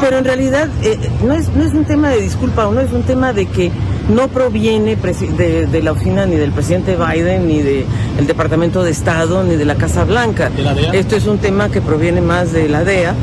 Pero en realidad eh, no, es, no es un tema de disculpa o no es un tema de que no proviene de, de, la oficina ni del presidente Biden, ni del Departamento de Estado, ni de la Casa Blanca. Esto es un tema que proviene más de la DEA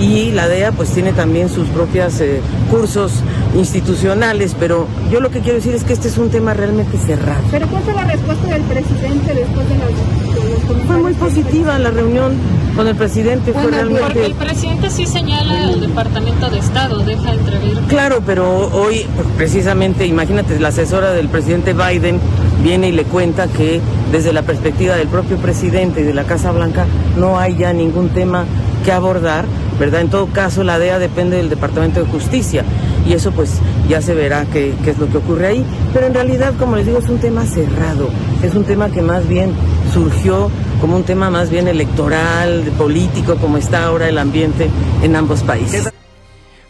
y la DEA pues tiene también sus propios eh, cursos institucionales, pero yo lo que quiero decir es que este es un tema realmente cerrado. ¿Pero cuál fue la respuesta del presidente después de la Fue muy positiva la reunión con el presidente, fue realmente... Porque el presidente sí señala al Departamento de Estado, deja entrever. Claro, pero hoy precisamente, imagínate, la asesora del presidente Biden viene y le cuenta que desde la perspectiva del propio presidente y de la Casa Blanca no hay ya ningún tema que abordar ¿verdad? En todo caso, la DEA depende del Departamento de Justicia y eso pues ya se verá qué, qué, es lo que ocurre ahí. Pero en realidad, como les digo, es un tema cerrado, es un tema que más bien surgió como un tema más bien electoral, político, como está ahora el ambiente en ambos países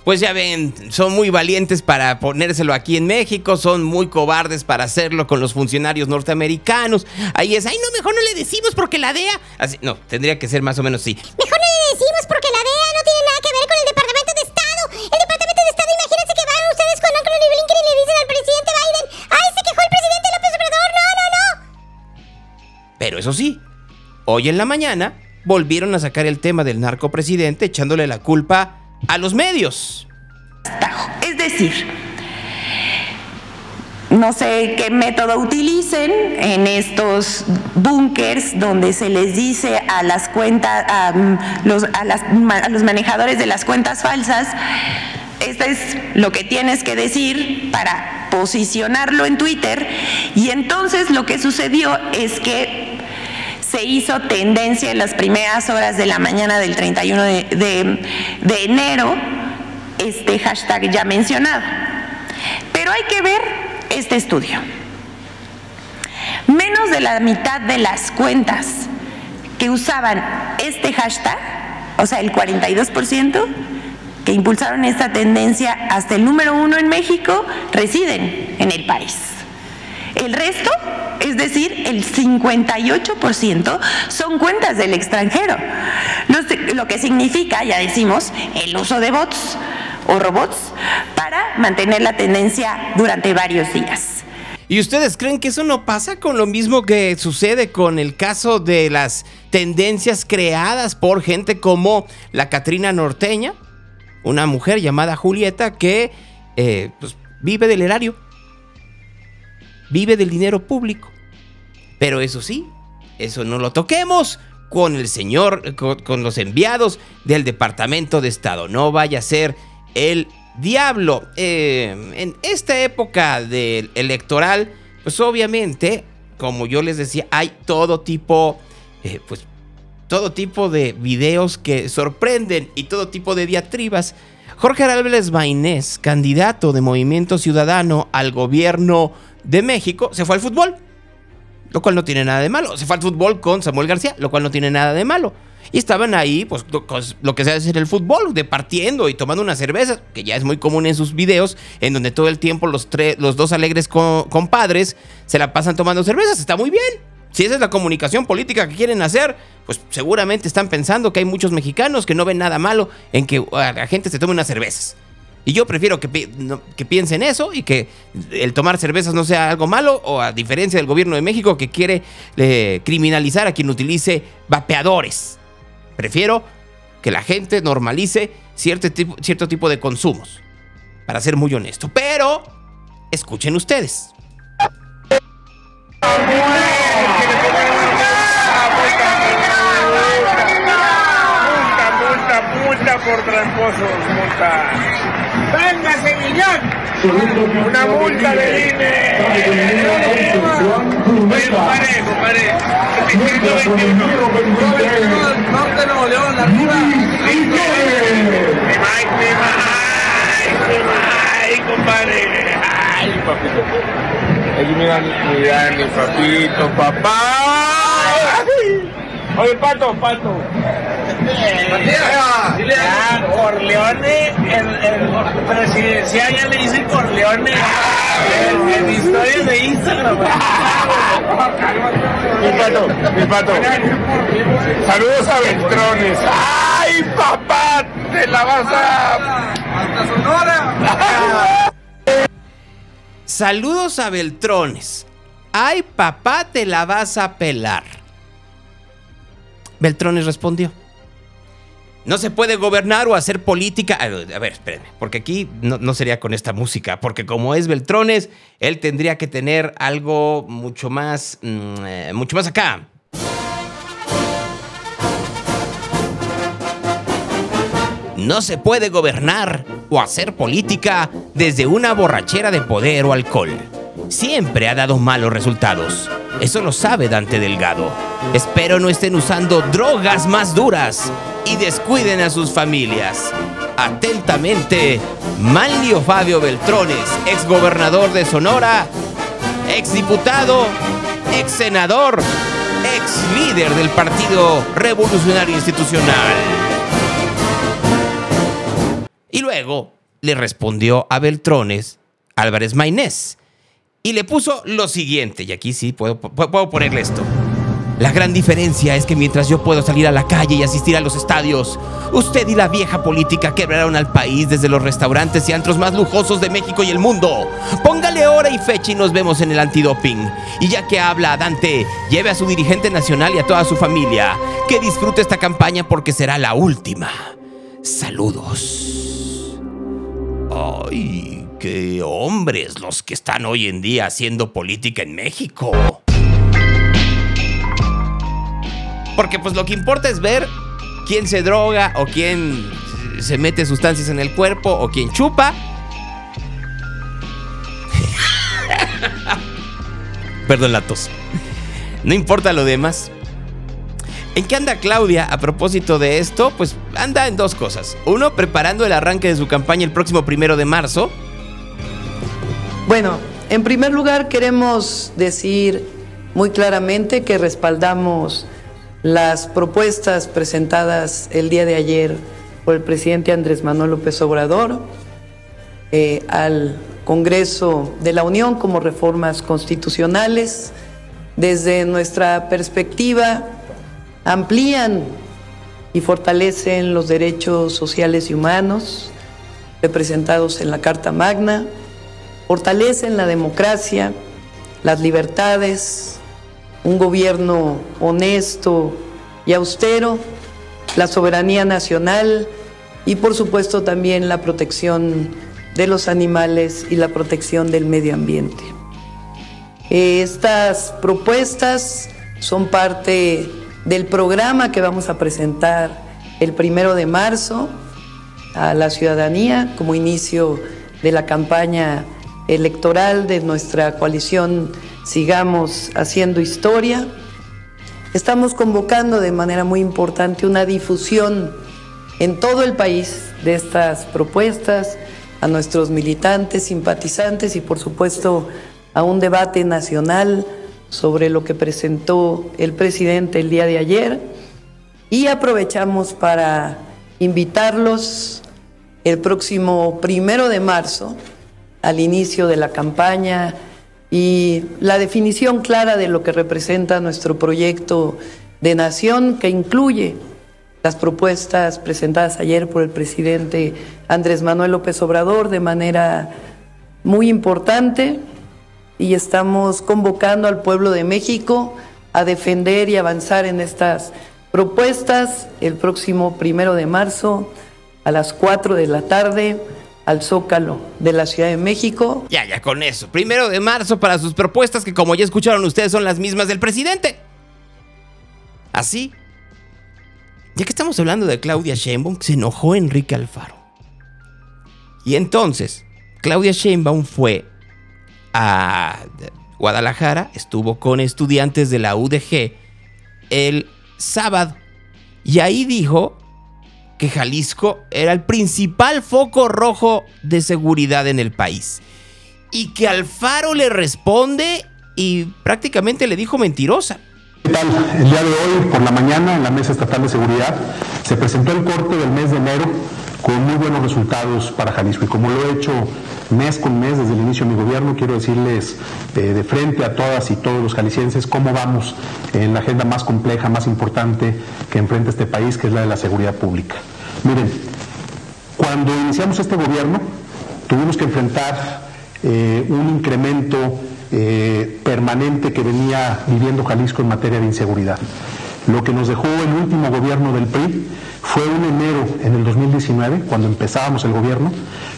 pues ya ven, son muy valientes para ponérselo aquí en México, son muy cobardes para hacerlo con los funcionarios norteamericanos. Ahí es, ay, no, mejor no le decimos porque la DEA. Así, no, tendría que ser más o menos así. Mejor no le decimos porque la DEA no tiene nada que ver con el Departamento de Estado. El Departamento de Estado, imagínense que van ustedes con Anthony Blinken y le dicen al presidente Biden, ay, se quejó el presidente López Obrador, no, no, no. Pero eso sí, hoy en la mañana volvieron a sacar el tema del narcopresidente echándole la culpa a los medios. Es decir, no sé qué método utilicen en estos búnkers donde se les dice a las cuentas, a, los, a los manejadores de las cuentas falsas, esto es lo que tienes que decir para posicionarlo en Twitter. Y entonces lo que sucedió es que se hizo tendencia en las primeras horas de la mañana del 31 de, enero este hashtag ya mencionado. Pero hay que ver este estudio. Menos de la mitad de las cuentas que usaban este hashtag, o sea, el 42%, que impulsaron esta tendencia hasta el número uno en México, residen en el país. El resto, es decir, el 58% son cuentas del extranjero, lo que significa, ya decimos, el uso de bots o robots para mantener la tendencia durante varios días. ¿Y ustedes creen que eso no pasa con lo mismo que sucede con el caso de las tendencias creadas por gente como la Catrina Norteña? Una mujer llamada Julieta que eh, pues, vive del erario vive del dinero público. Pero eso sí, eso no lo toquemos con el señor, con, los enviados del Departamento de Estado. No vaya a ser el diablo. Eh, en esta época del electoral, pues obviamente, como yo les decía, hay todo tipo, eh, pues todo tipo de videos que sorprenden y todo tipo de diatribas. Jorge Álvarez Bainés, candidato de Movimiento Ciudadano al gobierno de México se fue al fútbol, lo cual no tiene nada de malo. Se fue al fútbol con Samuel García, lo cual no tiene nada de malo. Y estaban ahí, pues, lo que se hace el fútbol, departiendo y tomando una cerveza, que ya es muy común en sus videos, en donde todo el tiempo los, los dos alegres compadres se la pasan tomando cervezas. Está muy bien. Si esa es la comunicación política que quieren hacer, pues seguramente están pensando que hay muchos mexicanos que no ven nada malo en que la gente se tome unas cervezas. Y yo prefiero que, que, piensen eso y que el tomar cervezas no sea algo malo, o a diferencia del gobierno de México que quiere eh, criminalizar a quien utilice vapeadores. Prefiero que la gente normalice cierto tipo, cierto tipo de consumos, para ser muy honesto. Pero, escuchen ustedes. Multa, multa, multa por tramposos, multa. ¡Venga, Sevillán! Una multa de INE. Oye, compadre, compadre. Distrito 21. Norte Nuevo León, arriba. Mike, compadre. Ay, papito. Mi papito, papá. Oye, pato, pato. Corleone, el, el presidencial ya le dice Corleone en, en historias de Instagram. Mi pato, mi pato. Saludos a Beltrones. ¡Ay, papá! ¡Te la vas a. ¡Hasta Sonora! Saludos a Beltrones. Ay, papá, te la vas a pelar. Beltrones respondió. No se puede gobernar o hacer política. A ver, espérenme, porque aquí no, sería con esta música, porque como es Beltrones, él tendría que tener algo mucho más, mm, eh, mucho más acá. No se puede gobernar o hacer política desde una borrachera de poder o alcohol. Siempre ha dado malos resultados. Eso lo sabe Dante Delgado. Espero no estén usando drogas más duras y descuiden a sus familias. Atentamente, Manlio Fabio Beltrones, ex gobernador de Sonora, ex diputado, ex senador, ex líder del Partido Revolucionario Institucional. Y luego le respondió a Beltrones Álvarez Maynés y le puso lo siguiente, y aquí sí puedo, puedo ponerle esto. La gran diferencia es que mientras yo puedo salir a la calle y asistir a los estadios, usted y la vieja política quebraron al país desde los restaurantes y antros más lujosos de México y el mundo. Póngale hora y fecha y nos vemos en el antidoping. Y ya que habla Dante, lleve a su dirigente nacional y a toda su familia. Que disfrute esta campaña porque será la última. Saludos. ¡Ay! ¡Qué hombres los que están hoy en día haciendo política en México! Porque pues lo que importa es ver quién se droga o quién se mete sustancias en el cuerpo o quién chupa. Perdón la tos. No importa lo demás. ¿En qué anda Claudia a propósito de esto? Pues anda en dos cosas. Uno, preparando el arranque de su campaña el próximo primero de marzo. Bueno, en primer lugar queremos decir muy claramente que respaldamos las propuestas presentadas el día de ayer por el presidente Andrés Manuel López Obrador eh, al Congreso de la Unión como reformas constitucionales. Desde nuestra perspectiva, amplían y fortalecen los derechos sociales y humanos representados en la Carta Magna, fortalecen la democracia, las libertades, un gobierno honesto y austero, la soberanía nacional y por supuesto también la protección de los animales y la protección del medio ambiente. Estas propuestas son parte del programa que vamos a presentar el primero de marzo a la ciudadanía como inicio de la campaña electoral de nuestra coalición Sigamos Haciendo Historia. Estamos convocando de manera muy importante una difusión en todo el país de estas propuestas a nuestros militantes, simpatizantes y por supuesto a un debate nacional sobre lo que presentó el presidente el día de ayer y aprovechamos para invitarlos el próximo primero de marzo al inicio de la campaña y la definición clara de lo que representa nuestro proyecto de nación que incluye las propuestas presentadas ayer por el presidente Andrés Manuel López Obrador de manera muy importante y estamos convocando al pueblo de México a defender y avanzar en estas propuestas el próximo primero de marzo a las 4 de la tarde al Zócalo de la Ciudad de México. Ya, ya con eso. Primero de marzo para sus propuestas que como ya escucharon ustedes son las mismas del presidente. Así. Ya que estamos hablando de Claudia Sheinbaum, se enojó Enrique Alfaro. Y entonces, Claudia Sheinbaum fue a Guadalajara, estuvo con estudiantes de la UDG el sábado. Y ahí dijo que Jalisco era el principal foco rojo de seguridad en el país. Y que Alfaro le responde y prácticamente le dijo mentirosa. El día de hoy, por la mañana, en la Mesa Estatal de Seguridad, se presentó el corte del mes de enero con muy buenos resultados para Jalisco. Y como lo he hecho mes con mes desde el inicio de mi gobierno, quiero decirles eh, de frente a todas y todos los jaliscienses cómo vamos en la agenda más compleja, más importante que enfrenta este país, que es la de la seguridad pública. Miren, cuando iniciamos este gobierno, tuvimos que enfrentar eh, un incremento eh, permanente que venía viviendo Jalisco en materia de inseguridad. Lo que nos dejó el último gobierno del PRI fue un enero en el 2019, cuando empezábamos el gobierno,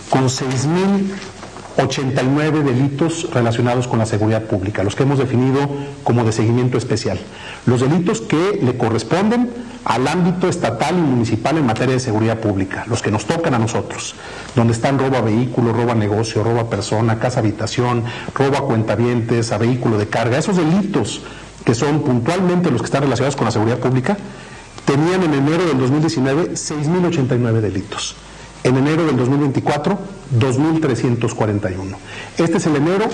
con 6.089 delitos relacionados con la seguridad pública, los que hemos definido como de seguimiento especial. Los delitos que le corresponden al ámbito estatal y municipal en materia de seguridad pública, los que nos tocan a nosotros, donde están robo a vehículo, robo a negocio, robo a persona, casa habitación, robo a cuentavientes, a vehículo de carga, esos delitos que son puntualmente los que están relacionados con la seguridad pública, tenían en enero del 2019 6.089 delitos. En enero del 2024, 2.341. Este es el enero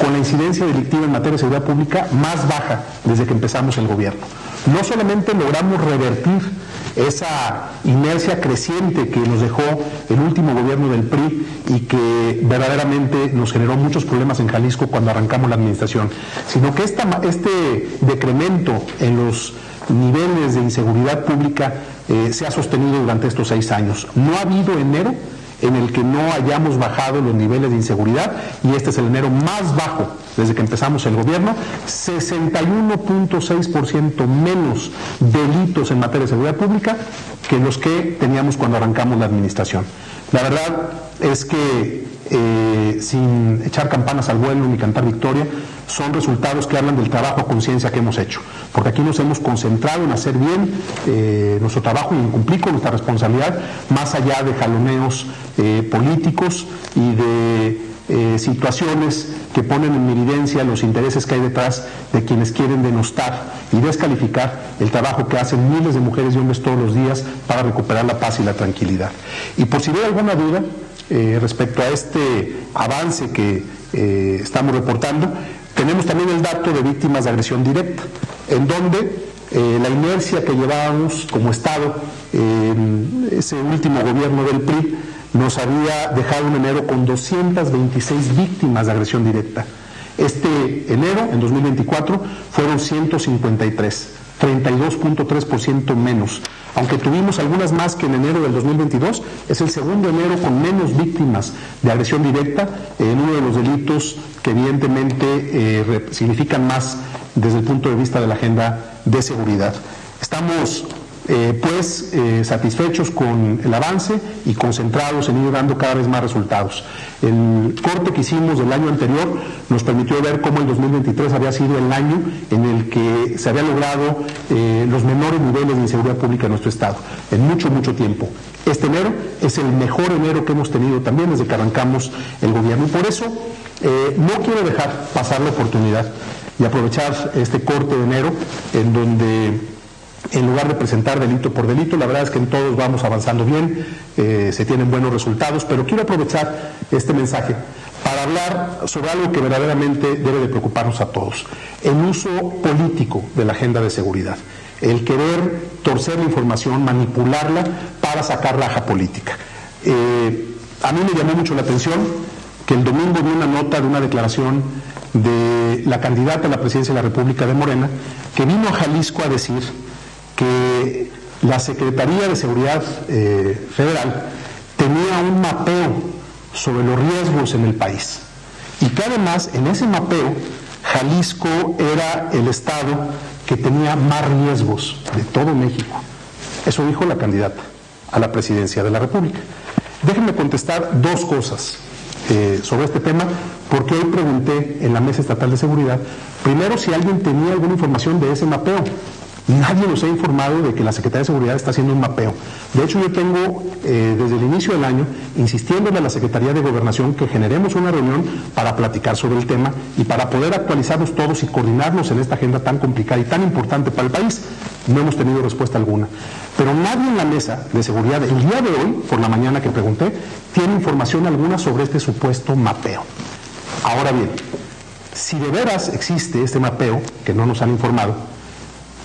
con la incidencia delictiva en materia de seguridad pública más baja desde que empezamos el gobierno. No solamente logramos revertir esa inercia creciente que nos dejó el último gobierno del PRI y que verdaderamente nos generó muchos problemas en Jalisco cuando arrancamos la administración, sino que esta, este decremento en los niveles de inseguridad pública eh, se ha sostenido durante estos seis años. No ha habido enero en el que no hayamos bajado los niveles de inseguridad y este es el enero más bajo desde que empezamos el gobierno, 61.6% menos delitos en materia de seguridad pública que los que teníamos cuando arrancamos la administración. La verdad es que eh, sin echar campanas al vuelo ni cantar victoria, son resultados que hablan del trabajo a conciencia que hemos hecho. Porque aquí nos hemos concentrado en hacer bien eh, nuestro trabajo y en cumplir con nuestra responsabilidad, más allá de jaloneos eh, políticos y de situaciones que ponen en evidencia los intereses que hay detrás de quienes quieren denostar y descalificar el trabajo que hacen miles de mujeres y hombres todos los días para recuperar la paz y la tranquilidad. Y por si hay alguna duda, eh, respecto a este avance que eh, estamos reportando. Tenemos también el dato de víctimas de agresión directa, en donde eh, la inercia que llevábamos como Estado en ese último gobierno del PRI nos había dejado un enero con 226 víctimas de agresión directa. Este enero, en 2024, fueron 153, 32.3% menos. Aunque tuvimos algunas más que en enero del 2022, es el segundo enero con menos víctimas de agresión directa en uno de los delitos que evidentemente eh, significan más desde el punto de vista de la agenda de seguridad. Estamos eh, pues eh, satisfechos con el avance y concentrados en ir dando cada vez más resultados. El corte que hicimos del año anterior nos permitió ver cómo el 2023 había sido el año en el que se había logrado eh, los menores niveles de inseguridad pública en nuestro Estado, en mucho, mucho tiempo. Este enero es el mejor enero que hemos tenido también desde que arrancamos el gobierno por eso no quiero dejar pasar la oportunidad y aprovechar este corte de enero en donde en lugar de presentar delito por delito. La verdad es que en todos vamos avanzando bien, eh, se tienen buenos resultados, pero quiero aprovechar este mensaje para hablar sobre algo que verdaderamente debe de preocuparnos a todos, el uso político de la agenda de seguridad, el querer torcer la información, manipularla para sacar raja política. Eh, a mí me llamó mucho la atención que el domingo vi una nota de una declaración de la candidata a la presidencia de la República de Morena, que vino a Jalisco a decir que la Secretaría de Seguridad eh, Federal tenía un mapeo sobre los riesgos en el país y que además en ese mapeo Jalisco era el estado que tenía más riesgos de todo México. Eso dijo la candidata a la presidencia de la República. Déjenme contestar dos cosas eh, sobre este tema, porque hoy pregunté en la Mesa Estatal de Seguridad, primero si alguien tenía alguna información de ese mapeo. Nadie nos ha informado de que la Secretaría de Seguridad está haciendo un mapeo. De hecho, yo tengo eh, desde el inicio del año insistiéndole a la Secretaría de Gobernación que generemos una reunión para platicar sobre el tema y para poder actualizarnos todos y coordinarnos en esta agenda tan complicada y tan importante para el país. No hemos tenido respuesta alguna. Pero nadie en la mesa de seguridad, el día de hoy, por la mañana que pregunté, tiene información alguna sobre este supuesto mapeo. Ahora bien, si de veras existe este mapeo, que no nos han informado,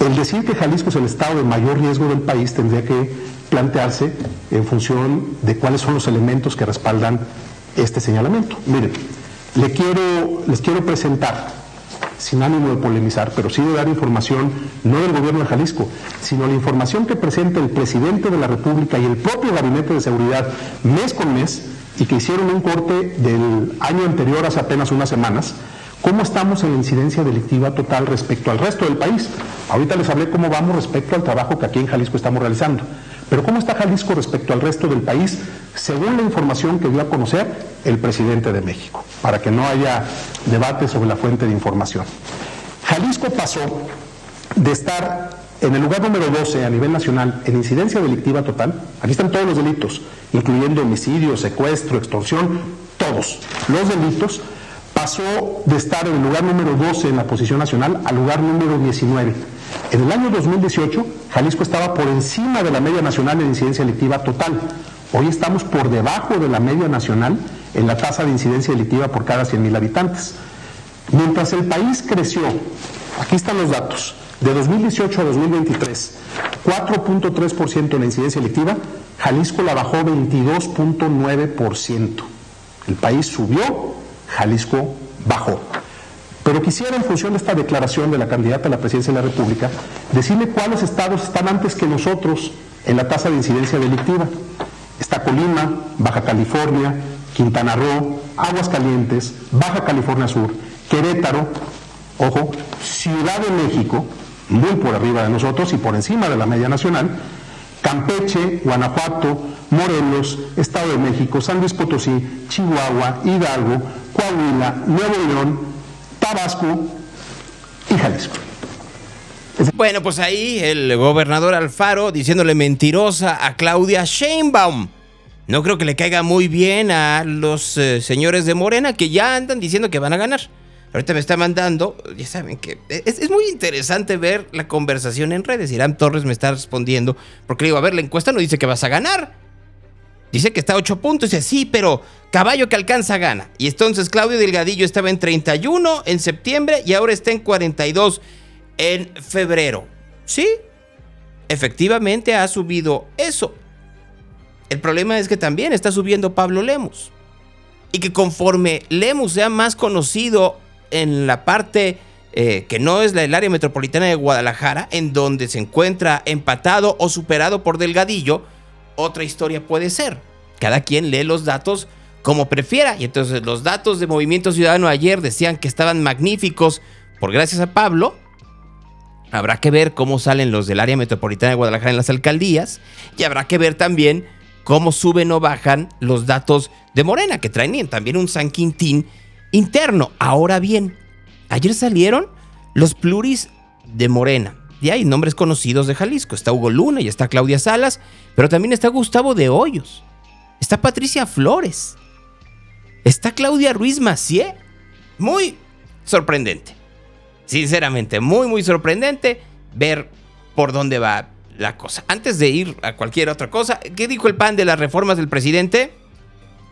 el decir que Jalisco es el estado de mayor riesgo del país tendría que plantearse en función de cuáles son los elementos que respaldan este señalamiento. Miren, le quiero, les quiero presentar, sin ánimo de polemizar, pero sí de dar información, no del gobierno de Jalisco, sino la información que presenta el presidente de la República y el propio Gabinete de Seguridad mes con mes, y que hicieron un corte del año anterior hace apenas unas semanas, ¿Cómo estamos en la incidencia delictiva total respecto al resto del país? Ahorita les hablé cómo vamos respecto al trabajo que aquí en Jalisco estamos realizando. Pero ¿cómo está Jalisco respecto al resto del país según la información que dio a conocer el presidente de México? Para que no haya debate sobre la fuente de información. Jalisco pasó de estar en el lugar número 12 a nivel nacional en incidencia delictiva total, aquí están todos los delitos, incluyendo homicidio, secuestro, extorsión, todos los delitos, pasó de estar en el lugar número 12 en la posición nacional al lugar número 19. En el año 2018, Jalisco estaba por encima de la media nacional en incidencia delictiva total. Hoy estamos por debajo de la media nacional en la tasa de incidencia delictiva por cada 100.000 habitantes. Mientras el país creció, aquí están los datos, de 2018 a 2023, 4.3% en la incidencia delictiva, Jalisco la bajó 22.9%. El país subió Jalisco bajó. Pero quisiera, en función de esta declaración de la candidata a la presidencia de la República, decirle cuáles estados están antes que nosotros en la tasa de incidencia delictiva. Está Colima, Baja California, Quintana Roo, Aguascalientes, Baja California Sur, Querétaro, ojo, Ciudad de México, muy por arriba de nosotros y por encima de la media nacional, Campeche, Guanajuato, Morelos, Estado de México, San Luis Potosí, Chihuahua, Hidalgo, Coahuila, Nuevo León, Tabasco y Jalisco. Bueno, pues ahí el gobernador Alfaro diciéndole mentirosa a Claudia Sheinbaum. No creo que le caiga muy bien a los eh, señores de Morena que ya andan diciendo que van a ganar. Ahorita me está mandando, ya saben que es, muy interesante ver la conversación en redes. Irán Torres me está respondiendo porque le digo, a ver, la encuesta no dice que vas a ganar. Dice que está a 8 puntos. Dice, sí, pero caballo que alcanza gana. Y entonces Claudio Delgadillo estaba en 31 en septiembre y ahora está en 42 en febrero. Sí, efectivamente ha subido eso. El problema es que también está subiendo Pablo Lemus. Y que conforme Lemus sea más conocido en la parte eh, que no es la del área metropolitana de Guadalajara, en donde se encuentra empatado o superado por Delgadillo, otra historia puede ser. Cada quien lee los datos como prefiera. Y entonces los datos de Movimiento Ciudadano ayer decían que estaban magníficos por gracias a Pablo. Habrá que ver cómo salen los del área metropolitana de Guadalajara en las alcaldías. Y habrá que ver también cómo suben o bajan los datos de Morena, que traen también un San Quintín interno. Ahora bien, ayer salieron los pluris de Morena. Y hay nombres conocidos de Jalisco. Está Hugo Luna y está Claudia Salas, pero también está Gustavo de Hoyos. Está Patricia Flores. Está Claudia Ruiz Macié. Muy sorprendente. Sinceramente, muy, muy sorprendente ver por dónde va la cosa. Antes de ir a cualquier otra cosa, ¿qué dijo el PAN de las reformas del presidente?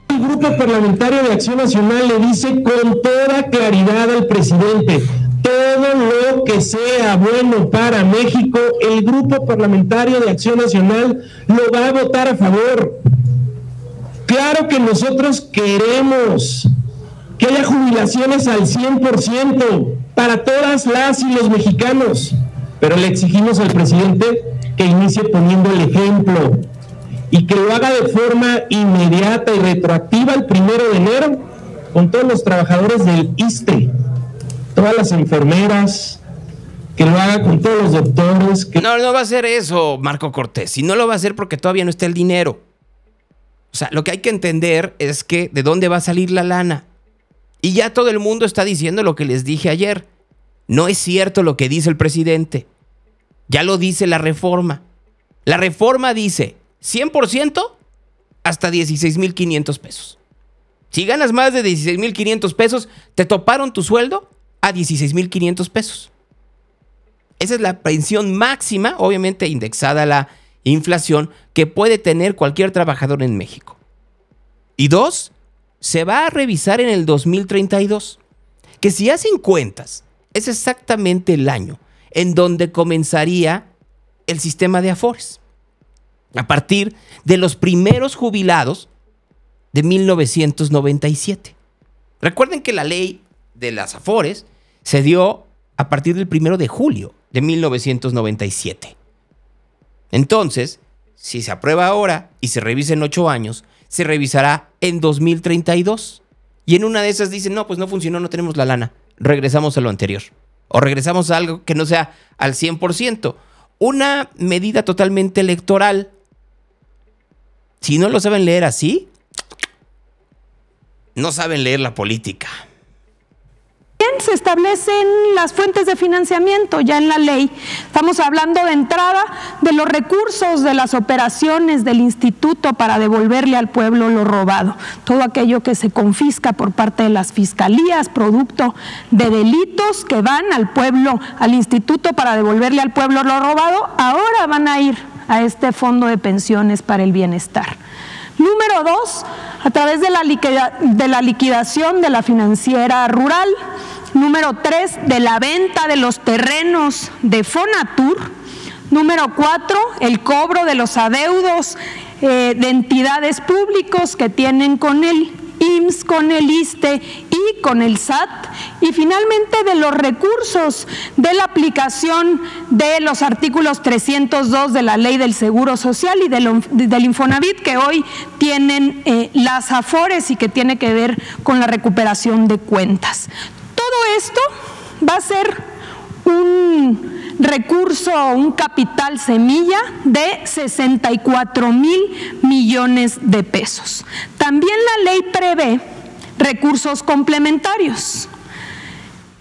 El Grupo Parlamentario de Acción Nacional le dice con toda claridad al presidente, todo lo que sea bueno para México, el Grupo Parlamentario de Acción Nacional lo va a votar a favor. Claro que nosotros queremos que haya jubilaciones al 100% para todas las y los mexicanos, pero le exigimos al presidente que inicie poniendo el ejemplo y que lo haga de forma inmediata y retroactiva el primero de enero con todos los trabajadores del ISTE, todas las enfermeras, que lo haga con todos los doctores. Que... No, no va a hacer eso, Marco Cortés. Y no lo va a hacer porque todavía no está el dinero. O sea, lo que hay que entender es que de dónde va a salir la lana. Y ya todo el mundo está diciendo lo que les dije ayer. No es cierto lo que dice el presidente. Ya lo dice la reforma. La reforma dice 100% hasta 16.500 pesos. Si ganas más de 16.500 pesos, te toparon tu sueldo a 16.500 pesos. Esa es la pensión máxima, obviamente indexada a la inflación, que puede tener cualquier trabajador en México. Y dos, se va a revisar en el 2032, que si hacen cuentas, es exactamente el año en donde comenzaría el sistema de Afores. A partir de los primeros jubilados de 1997. Recuerden que la ley de las Afores se dio a partir del primero de julio de 1997. Entonces, si se aprueba ahora y se revisa en ocho años, se revisará en 2032. Y en una de esas dicen, no, pues no funcionó, no tenemos la lana. Regresamos a lo anterior. O regresamos a algo que no sea al 100%. Una medida totalmente electoral. Si no lo saben leer así, no saben leer la política. Bien, se establecen las fuentes de financiamiento ya en la ley. Estamos hablando de entrada de los recursos de las operaciones del instituto para devolverle al pueblo lo robado. Todo aquello que se confisca por parte de las fiscalías, producto de delitos que van al pueblo, al instituto para devolverle al pueblo lo robado, ahora van a ir a este fondo de pensiones para el bienestar. Número dos, a través de la, liquidación de la financiera rural. Número tres, de la venta de los terrenos de Fonatur. Número cuatro, el cobro de los adeudos eh, de entidades públicos que tienen con él Con el ISTE y con el SAT, y finalmente de los recursos de la aplicación de los artículos 302 de la Ley del Seguro Social y del, Infonavit, que hoy tienen eh, las AFORES y que tiene que ver con la recuperación de cuentas. Todo esto va a ser un recurso, un capital semilla de 64 mil millones de pesos. También la ley prevé recursos complementarios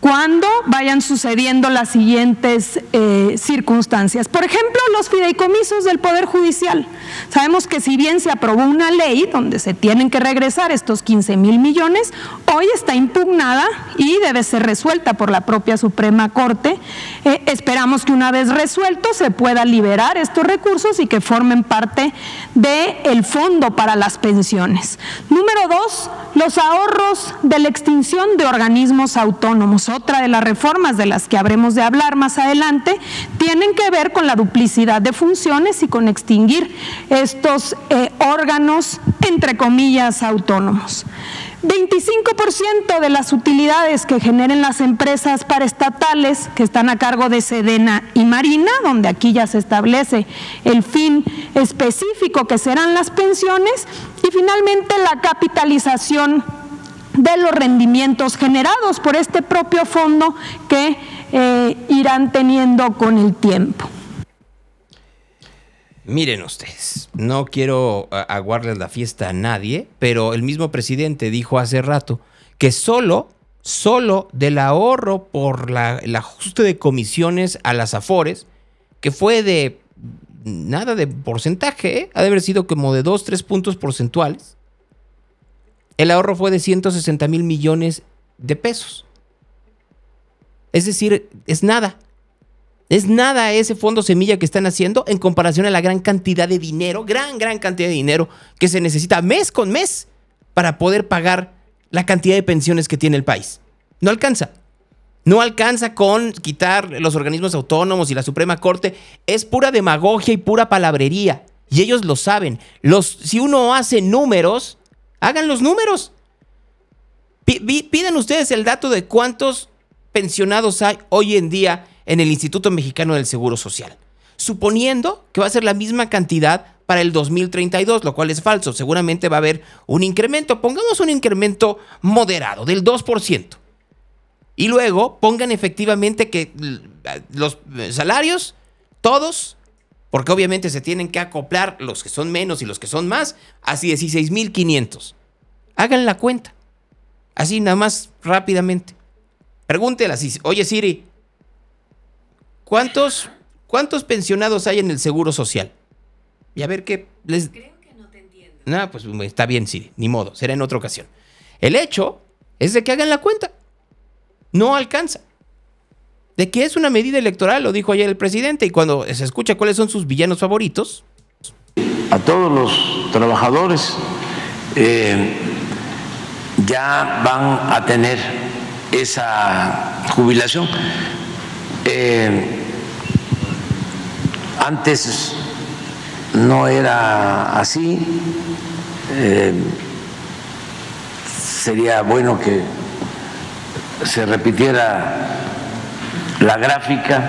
cuando vayan sucediendo las siguientes eh, circunstancias. Por ejemplo, los fideicomisos del Poder Judicial. Sabemos que si bien se aprobó una ley donde se tienen que regresar estos 15 mil millones, hoy está impugnada y debe ser resuelta por la propia Suprema Corte. Eh, esperamos que una vez resuelto se pueda liberar estos recursos y que formen parte del fondo para las pensiones. Número dos, los ahorros de la extinción de organismos autónomos otra de las reformas de las que habremos de hablar más adelante, tienen que ver con la duplicidad de funciones y con extinguir estos eh, órganos, entre comillas, autónomos. 25% de las utilidades que generen las empresas paraestatales que están a cargo de Sedena y Marina, donde aquí ya se establece el fin específico que serán las pensiones, y finalmente la capitalización de los rendimientos generados por este propio fondo que eh, irán teniendo con el tiempo. Miren ustedes, no quiero aguarles la fiesta a nadie, pero el mismo presidente dijo hace rato que solo, solo del ahorro por el ajuste de comisiones a las afores, que fue de nada de porcentaje, ¿eh? ha de haber sido como de 2, 3 puntos porcentuales, el ahorro fue de 160 mil millones de pesos. Es decir, es nada. Es nada ese fondo semilla que están haciendo en comparación a la gran cantidad de dinero, gran, gran cantidad de dinero que se necesita mes con mes para poder pagar la cantidad de pensiones que tiene el país. No alcanza. No alcanza con quitar los organismos autónomos y la Suprema Corte. Es pura demagogia y pura palabrería. Y ellos lo saben. Los, si uno hace números, Hagan los números. piden ustedes el dato de cuántos pensionados hay hoy en día en el Instituto Mexicano del Seguro Social. Suponiendo que va a ser la misma cantidad para el 2032, lo cual es falso. Seguramente va a haber un incremento. Pongamos un incremento moderado del 2%. Y luego pongan efectivamente que los salarios, todos, porque obviamente se tienen que acoplar los que son menos y los que son más, a 16.500. Hagan la cuenta. Así nada más rápidamente. Pregúntela así, oye Siri, ¿cuántos, ¿cuántos pensionados hay en el Seguro Social? Y a ver qué les... Creo que no te entiendo. No, pues está bien Siri, ni modo, será en otra ocasión. El hecho es de que hagan la cuenta. No alcanza. De que es una medida electoral, lo dijo ayer el presidente, y cuando se escucha cuáles son sus villanos favoritos. A todos los trabajadores eh, ya van a tener esa jubilación. Eh, antes no era así. Eh, sería bueno que se repitiera la gráfica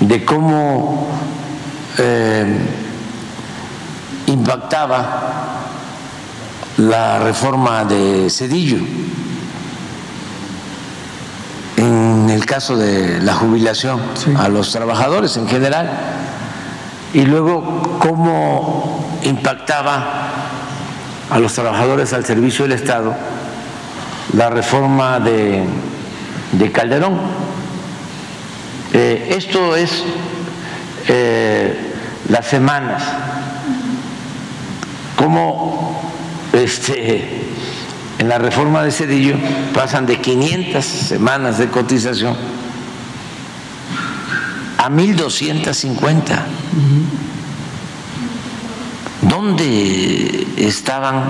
de cómo eh, impactaba la reforma de Cedillo. En el caso de la jubilación a los trabajadores en general y luego cómo impactaba a los trabajadores al servicio del Estado la reforma de, Calderón. Eh, esto es eh, las semanas, cómo este, en la reforma de Cedillo pasan de 500 semanas de cotización a 1250. ¿Dónde estaban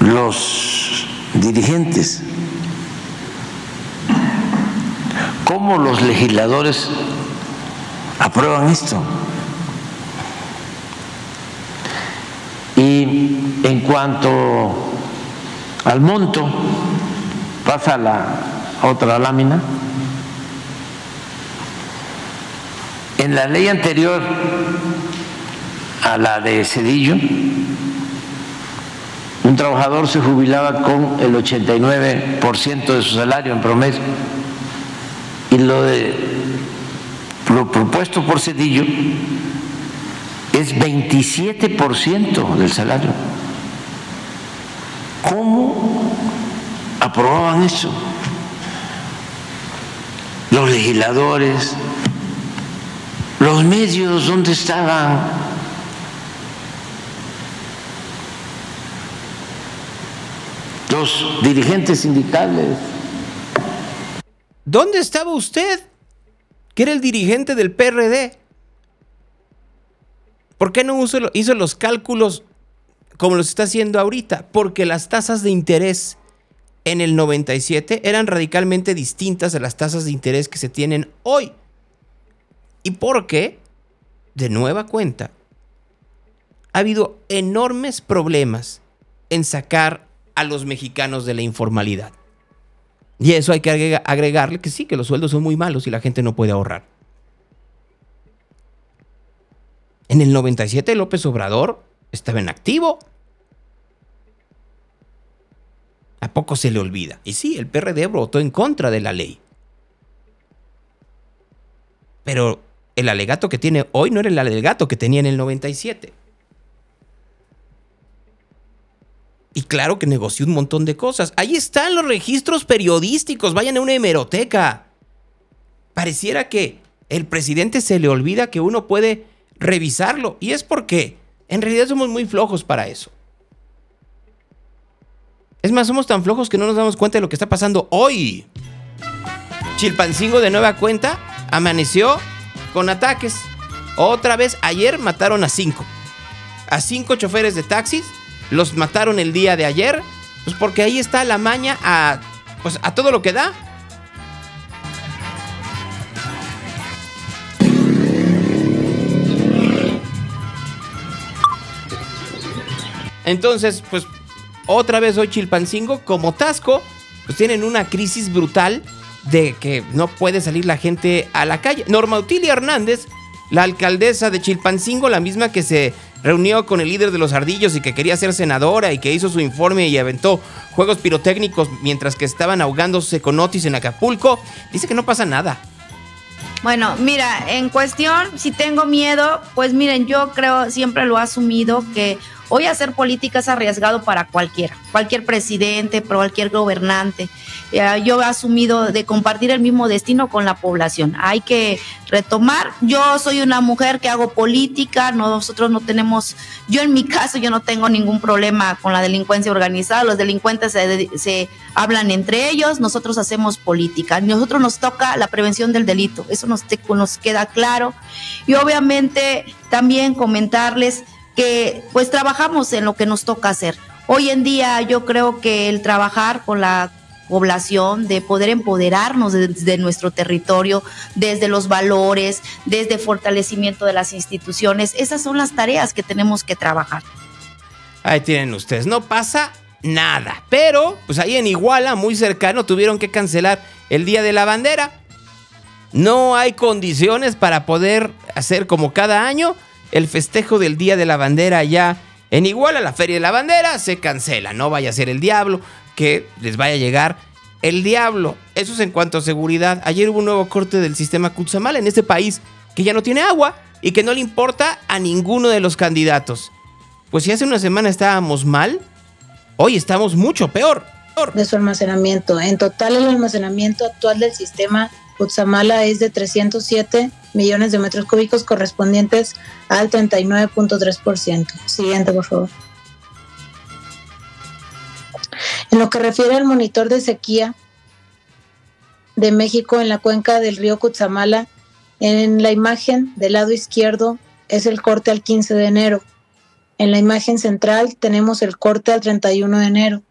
los dirigentes? ¿Cómo los legisladores aprueban esto? Y en cuanto al monto, pasa la otra lámina. En la ley anterior a la de Cedillo, un trabajador se jubilaba con el 89% de su salario en promedio y lo de lo propuesto por Cedillo es 27% del salario. ¿Cómo aprobaban eso? Los legisladores, los medios, ¿dónde estaban? Los dirigentes sindicales. ¿Dónde estaba usted? Que era el dirigente del PRD. ¿Por qué no hizo los cálculos como los está haciendo ahorita? Porque las tasas de interés en el 97 eran radicalmente distintas a las tasas de interés que se tienen hoy. Y porque, de nueva cuenta, ha habido enormes problemas en sacar a los mexicanos de la informalidad. Y eso hay que agregarle que sí, que los sueldos son muy malos y la gente no puede ahorrar. En el 97 López Obrador estaba en activo. ¿A poco se le olvida? Y sí, el PRD votó en contra de la ley. Pero el alegato que tiene hoy no era el alegato que tenía en el 97. Y claro que negoció un montón de cosas. Ahí están los registros periodísticos. Vayan a una hemeroteca. Pareciera que el presidente se le olvida que uno puede revisarlo. Y es porque en realidad somos muy flojos para eso. Es más, somos tan flojos que no nos damos cuenta de lo que está pasando hoy. Chilpancingo de nueva cuenta amaneció con ataques. Otra vez, ayer mataron a cinco. A cinco choferes de taxis. Los mataron el día de ayer. Pues porque ahí está la maña a, pues a todo lo que da. Entonces, pues otra vez hoy Chilpancingo, como Tasco, pues tienen una crisis brutal de que no puede salir la gente a la calle. Norma Utilia Hernández, la alcaldesa de Chilpancingo, la misma que se reunió con el líder de los ardillos y que quería ser senadora y que hizo su informe y aventó juegos pirotécnicos mientras que estaban ahogándose con Otis en Acapulco, dice que no pasa nada. Bueno, mira, en cuestión, si tengo miedo, pues miren, yo creo, siempre lo he asumido que Hoy hacer política es arriesgado para cualquiera, cualquier presidente, cualquier gobernante. Eh, yo he asumido de compartir el mismo destino con la población. Hay que retomar. Yo soy una mujer que hago política, nosotros no tenemos, yo en mi caso, yo no tengo ningún problema con la delincuencia organizada. Los delincuentes se, hablan entre ellos, nosotros hacemos política. Nosotros nos toca la prevención del delito, eso nos queda claro. Y obviamente también comentarles que pues trabajamos en lo que nos toca hacer. Hoy en día yo creo que el trabajar con la población, de poder empoderarnos desde nuestro territorio, desde los valores, desde fortalecimiento de las instituciones, esas son las tareas que tenemos que trabajar. Ahí tienen ustedes, no pasa nada, pero pues ahí en Iguala, muy cercano, tuvieron que cancelar el Día de la Bandera. No hay condiciones para poder hacer como cada año el festejo del Día de la Bandera allá en Iguala, la Feria de la Bandera, se cancela. No vaya a ser el diablo, que les vaya a llegar el diablo. Eso es en cuanto a seguridad. Ayer hubo un nuevo corte del sistema Kutsamal en este país que ya no tiene agua y que no le importa a ninguno de los candidatos. Pues si hace una semana estábamos mal, hoy estamos mucho peor. De su almacenamiento. En total el almacenamiento actual del sistema Kutsamala es de 307 millones de metros cúbicos correspondientes al 39.3%. Siguiente, por favor. En lo que refiere al monitor de sequía de México en la cuenca del río Cutzamala, en la imagen del lado izquierdo es el corte al 15 de enero. En la imagen central tenemos el corte al 31 de enero.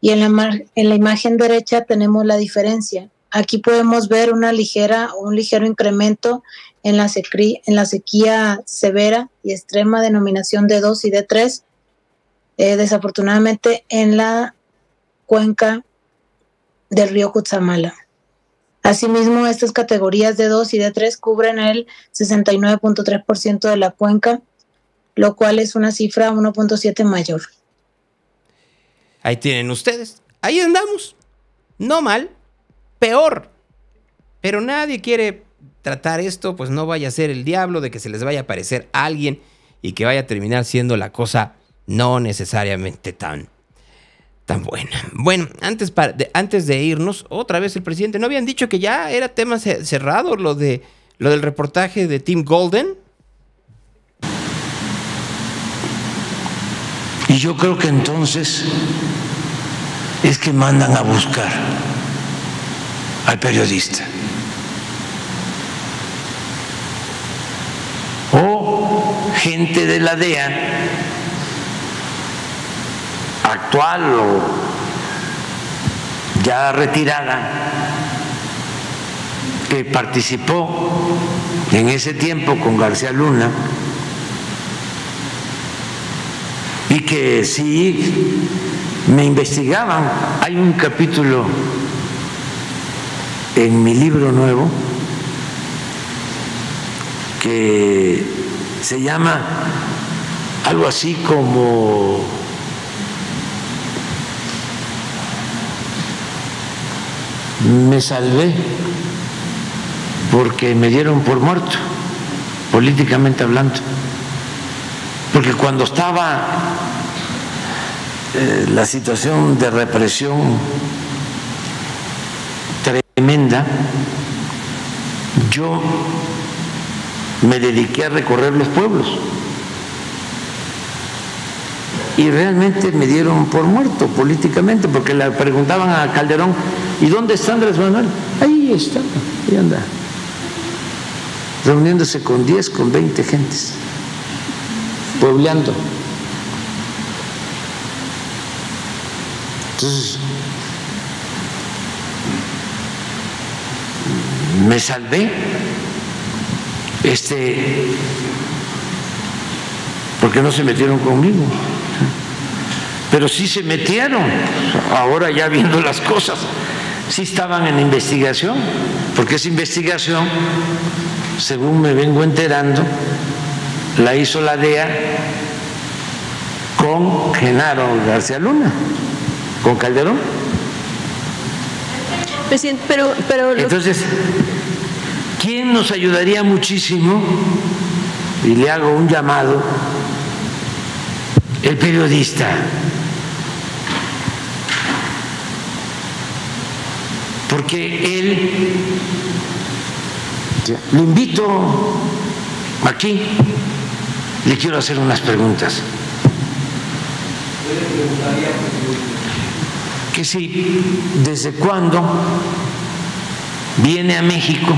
Y en la, en la imagen derecha tenemos la diferencia. Aquí podemos ver una ligera un ligero incremento en la, en la sequía severa y extrema denominación de 2 y de 3, eh, desafortunadamente en la cuenca del río Cutzamala. Asimismo, estas categorías de 2 y de 3 cubren el 69.3% de la cuenca, lo cual es una cifra 1.7 mayor. Ahí tienen ustedes. Ahí andamos. No mal peor. Pero nadie quiere tratar esto, pues no vaya a ser el diablo de que se les vaya a aparecer alguien y que vaya a terminar siendo la cosa no necesariamente tan, tan buena. Bueno, antes, de, antes de irnos, otra vez el presidente, ¿no habían dicho que ya era tema cerrado lo, de, lo del reportaje de Tim Golden? Y yo creo que entonces es que mandan a buscar al periodista. O gente de la DEA, actual o ya retirada, que participó en ese tiempo con García Luna y que sí me investigaban. Hay un capítulo en mi libro nuevo que se llama algo así como me salvé porque me dieron por muerto, políticamente hablando. Porque cuando estaba eh, la situación de represión yo me dediqué a recorrer los pueblos. Y realmente me dieron por muerto políticamente, porque le preguntaban a Calderón, ¿y dónde está Andrés Manuel? Ahí está, ahí anda, reuniéndose con 10, con 20 gentes, puebleando. Entonces, me salvé, este, porque no se metieron conmigo. pero sí se metieron, ahora ya viendo las cosas, sí estaban en investigación, porque esa investigación, según me vengo enterando, la hizo la DEA con Genaro García Luna, con Calderón. Presidente, pero, pero Entonces, ¿quién nos ayudaría muchísimo? Y le hago un llamado, el periodista. Porque él, lo invito aquí, le quiero hacer unas preguntas. Que si, ¿desde cuándo viene a México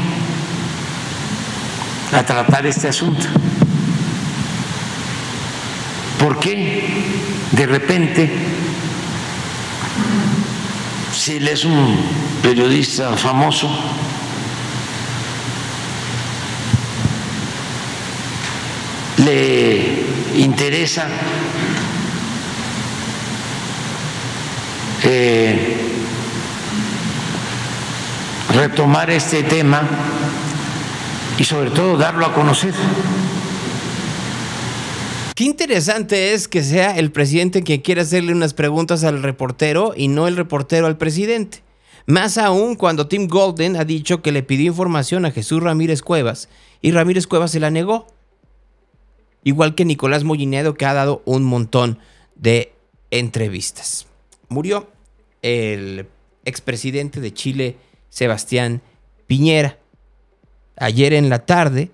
a tratar este asunto? ¿Por qué de repente, si él es un periodista famoso, le interesa eh, retomar este tema y sobre todo darlo a conocer. Qué interesante es que sea el presidente quien quiera hacerle unas preguntas al reportero y no el reportero al presidente. Más aún cuando Tim Golden ha dicho que le pidió información a Jesús Ramírez Cuevas y Ramírez Cuevas se la negó. Igual que Nicolás Mollinedo que ha dado un montón de entrevistas. Murió el expresidente de Chile, Sebastián Piñera. Ayer en la tarde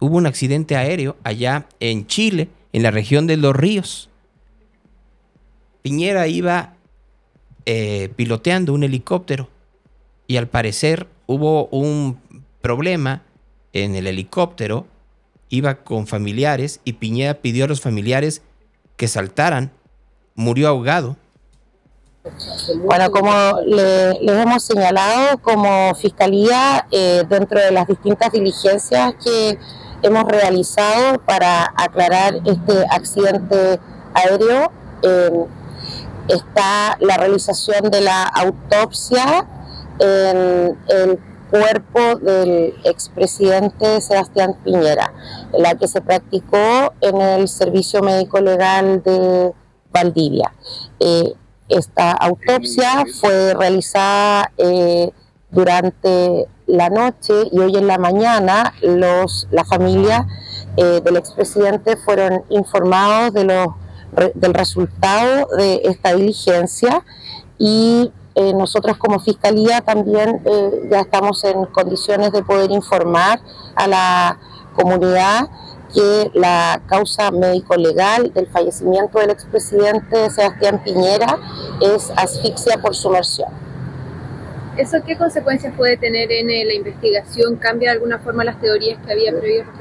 hubo un accidente aéreo allá en Chile en la región de Los Ríos. Piñera iba eh, piloteando un helicóptero y al parecer hubo un problema en el helicóptero, iba con familiares y Piñera pidió a los familiares que saltaran, murió ahogado. Bueno, como le, les hemos señalado como Fiscalía, eh, dentro de las distintas diligencias que hemos realizado para aclarar este accidente aéreo. Eh, está la realización de la autopsia en el cuerpo del expresidente Sebastián Piñera, la que se practicó en el Servicio Médico Legal de Valdivia. Eh, esta autopsia fue realizada eh, durante la noche y hoy en la mañana los, la familia eh, del expresidente fueron informados de los, del resultado de esta diligencia y eh, nosotros como Fiscalía también eh, ya estamos en condiciones de poder informar a la comunidad que la causa médico-legal del fallecimiento del expresidente Sebastián Piñera es asfixia por sumersión. ¿Eso qué consecuencias puede tener en eh, la investigación? ¿Cambia de alguna forma las teorías que había previsto?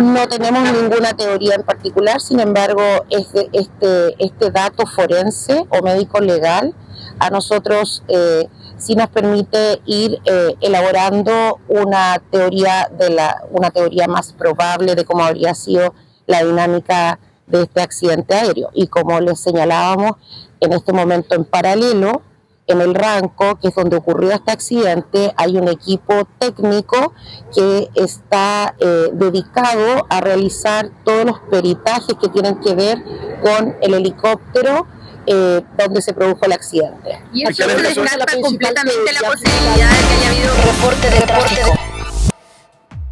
No tenemos ninguna teoría en particular, sin embargo, este, este, este dato forense o médico legal a nosotros eh, sí nos permite ir eh, elaborando una teoría de la, una teoría más probable de cómo habría sido la dinámica de este accidente aéreo. Y como les señalábamos, en este momento en paralelo, en el Ranco, que es donde ocurrió este accidente, hay un equipo técnico que está eh, dedicado a realizar todos los peritajes que tienen que ver con el helicóptero eh, donde se produjo el accidente. Y eso descarta completamente la posibilidad de que haya habido reporte de tráfico.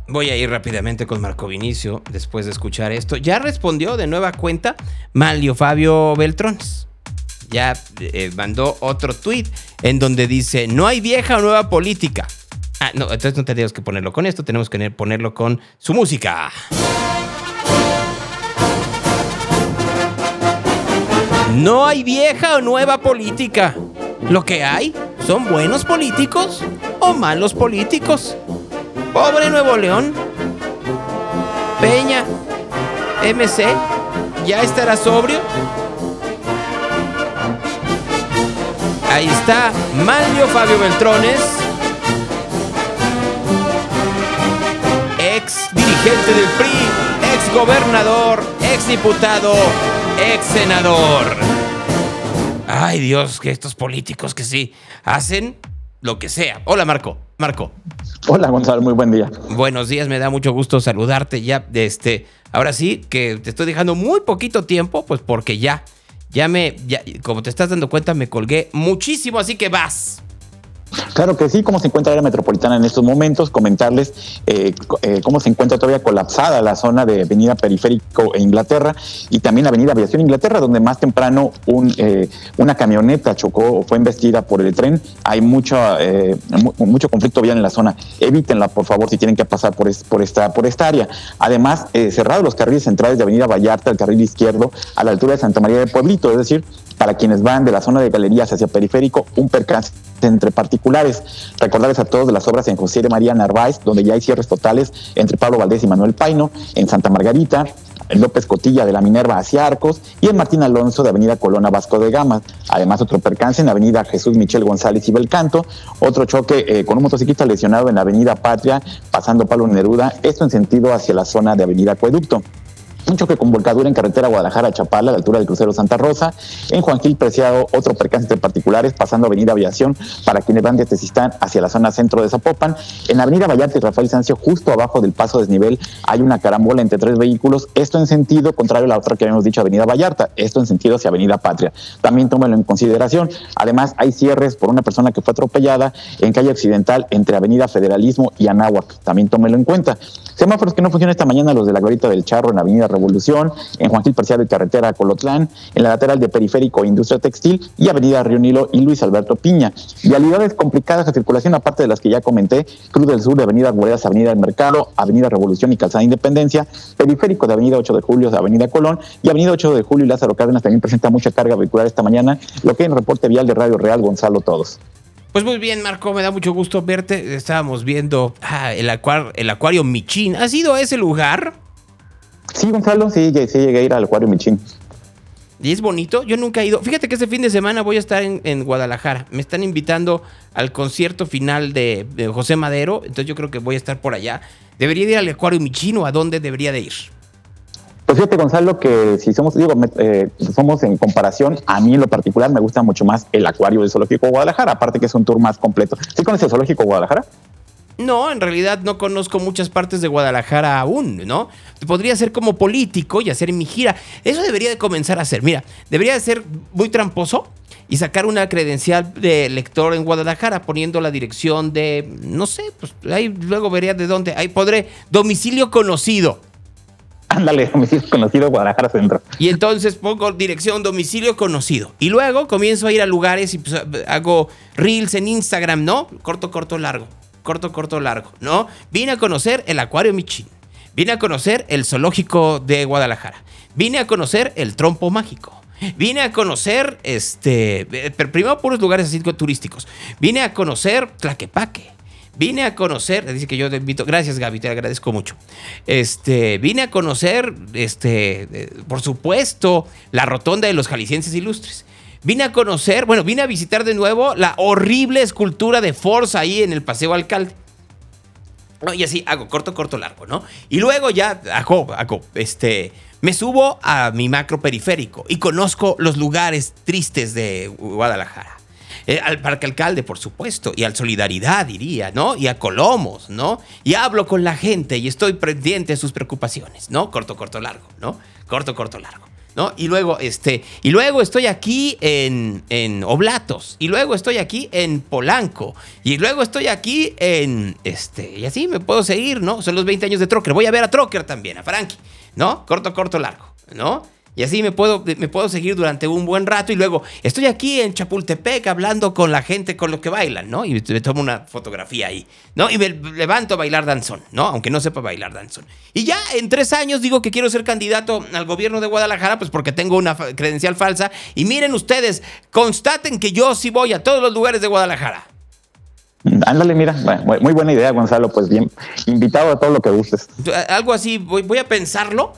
Voy a ir rápidamente con Marco Vinicio después de escuchar esto. Ya respondió de nueva cuenta Malio Fabio Beltrones ya eh, mandó otro tweet en donde dice, no hay vieja o nueva política. Ah, no, entonces no tenemos que ponerlo con esto, tenemos que ponerlo con su música. No hay vieja o nueva política. Lo que hay son buenos políticos o malos políticos. Pobre Nuevo León. Peña. MC. ¿Ya estará sobrio? Ahí está Manlio Fabio Beltrones, ex dirigente del PRI, ex gobernador, ex diputado ex senador. Ay Dios, que estos políticos que sí hacen lo que sea. Hola Marco, Marco. Hola Gonzalo, muy buen día. Buenos días, me da mucho gusto saludarte ya. Este, ahora sí que te estoy dejando muy poquito tiempo, pues porque ya, ya me, ya, como te estás dando cuenta, me colgué muchísimo, así que vas. Claro que sí, cómo se encuentra la metropolitana en estos momentos, comentarles eh, eh, cómo se encuentra todavía colapsada la zona de Avenida Periférico e Inglaterra y también Avenida Aviación Inglaterra, donde más temprano eh, una camioneta chocó o fue investida por el tren. Hay mucho, mucho conflicto vial en la zona. Evítenla, por favor, si tienen que pasar por, por, esta, por esta área. Además, cerrados los carriles centrales de Avenida Vallarta, el carril izquierdo, a la altura de Santa María del Pueblito, es decir, para quienes van de la zona de galerías hacia periférico, un percance entre particulares. Recordarles a todos de las obras en José de María Narváez, donde ya hay cierres totales entre Pablo Valdés y Manuel Paino, en Santa Margarita, en López Cotilla de la Minerva hacia Arcos y en Martín Alonso de Avenida Colona Vasco de Gama. Además, otro percance en Avenida Jesús Michel González y Belcanto, otro choque eh, con un motociclista lesionado en Avenida Patria, pasando Pablo Neruda, esto en sentido hacia la zona de Avenida Acueducto un choque con volcadura en carretera Guadalajara-Chapala, a la altura del crucero Santa Rosa. En Juan Gil Preciado, otro percance entre particulares, pasando Avenida Aviación para quienes van de Tezistán hacia la zona centro de Zapopan. En Avenida Vallarta y Rafael Sancio, justo abajo del paso desnivel, hay una carambola entre tres vehículos. Esto en sentido contrario a la otra que habíamos dicho, Avenida Vallarta. Esto en sentido hacia Avenida Patria. También tómelo en consideración. Además, hay cierres por una persona que fue atropellada en calle Occidental entre Avenida Federalismo y Anáhuac. También tómelo en cuenta. Semáforos que no funcionan esta mañana, los de la Glorita del Charro en Avenida Revolución, en Juan Gil Parcial de Carretera Colotlán, en la lateral de Periférico Industria Textil y Avenida Río Nilo y Luis Alberto Piña. Vialidades complicadas de circulación, aparte de las que ya comenté, Cruz del Sur de Avenida Guaredas, Avenida del Mercado, Avenida Revolución y Calzada Independencia, Periférico de Avenida 8 de Julio de Avenida Colón y Avenida 8 de Julio y Lázaro Cárdenas también presenta mucha carga vehicular esta mañana, lo que en reporte vial de Radio Real Gonzalo Todos. Pues muy bien, Marco, me da mucho gusto verte. Estábamos viendo ah, el, el acuario Michin. ¿Has ido a ese lugar? Sí, Gonzalo, sí, sí llegué a ir al acuario Michin. Y es bonito, yo nunca he ido. Fíjate que este fin de semana voy a estar en, Guadalajara. Me están invitando al concierto final de, José Madero, entonces yo creo que voy a estar por allá. ¿Debería ir al Acuario Michin o a dónde debería de ir? Pues fíjate, Gonzalo, que si somos, digo, eh, somos en comparación, a mí en lo particular me gusta mucho más el acuario del Zoológico Guadalajara, aparte que es un tour más completo. ¿Sí conoces el Zoológico Guadalajara? No, en realidad no conozco muchas partes de Guadalajara aún, ¿no? Podría ser como político y hacer mi gira. Eso debería de comenzar a hacer. Mira, debería de ser muy tramposo y sacar una credencial de lector en Guadalajara poniendo la dirección de, no sé, pues ahí luego vería de dónde. Ahí podré, domicilio conocido. Ándale, domicilio conocido Guadalajara Centro. Y entonces pongo dirección, domicilio conocido. Y luego comienzo a ir a lugares y pues, hago reels en Instagram, ¿no? Corto, corto, largo corto, corto, largo, ¿no? Vine a conocer el Acuario Michin. Vine a conocer el Zoológico de Guadalajara. Vine a conocer el Trompo Mágico. Vine a conocer, este, eh, primero puros lugares así turísticos. Vine a conocer Tlaquepaque. Vine a conocer, dice que yo te invito, gracias Gaby, te agradezco mucho. Este, vine a conocer, este, eh, por supuesto, la rotonda de los jaliscienses ilustres. Vine a conocer, bueno, vine a visitar de nuevo la horrible escultura de Forza ahí en el Paseo Alcalde. Y así hago corto, corto, largo, ¿no? Y luego ya hago, hago, este, me subo a mi macro periférico y conozco los lugares tristes de Guadalajara. Eh, al Parque Alcalde, por supuesto, y al Solidaridad, diría, ¿no? Y a Colomos, ¿no? Y hablo con la gente y estoy pendiente de sus preocupaciones, ¿no? Corto, corto, largo, ¿no? Corto, corto, largo. ¿No? Y luego, este, y luego estoy aquí en, en Oblatos, y luego estoy aquí en Polanco, y luego estoy aquí en, este, y así me puedo seguir, ¿no? Son los 20 años de Trocker. Voy a ver a Trocker también, a Frankie, ¿no? Corto, corto, largo, ¿no? Y así me puedo, me puedo seguir durante un buen rato y luego estoy aquí en Chapultepec hablando con la gente con lo que bailan, ¿no? Y me tomo una fotografía ahí, ¿no? Y me levanto a bailar danzón, ¿no? Aunque no sepa bailar danzón. Y ya en tres años digo que quiero ser candidato al gobierno de Guadalajara, pues porque tengo una credencial falsa. Y miren ustedes, constaten que yo sí voy a todos los lugares de Guadalajara. Ándale, mira, muy buena idea, Gonzalo. Pues bien, invitado a todo lo que gustes. Algo así, voy, voy a pensarlo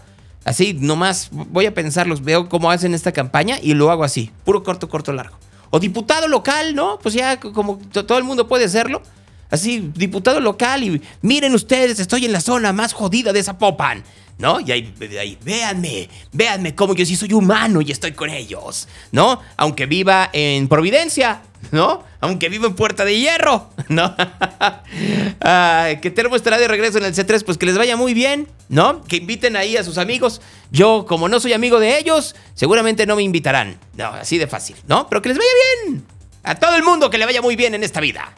Así, nomás voy a pensarlos, veo cómo hacen esta campaña y lo hago así, puro corto, corto, largo. O diputado local, ¿no? Pues ya como todo el mundo puede hacerlo. Así, diputado local y miren ustedes, estoy en la zona más jodida de Zapopan. ¿No? Y ahí, ahí, véanme, véanme cómo yo sí soy humano y estoy con ellos, ¿no? Aunque viva en Providencia, ¿no? Aunque viva en Puerta de Hierro, <laughs> ¿no? <laughs> que Termo estará de regreso en el C3, pues que les vaya muy bien, ¿no? Que inviten ahí a sus amigos. Yo, como no soy amigo de ellos, seguramente no me invitarán. No, así de fácil, ¿no? Pero que les vaya bien. A todo el mundo que le vaya muy bien en esta vida.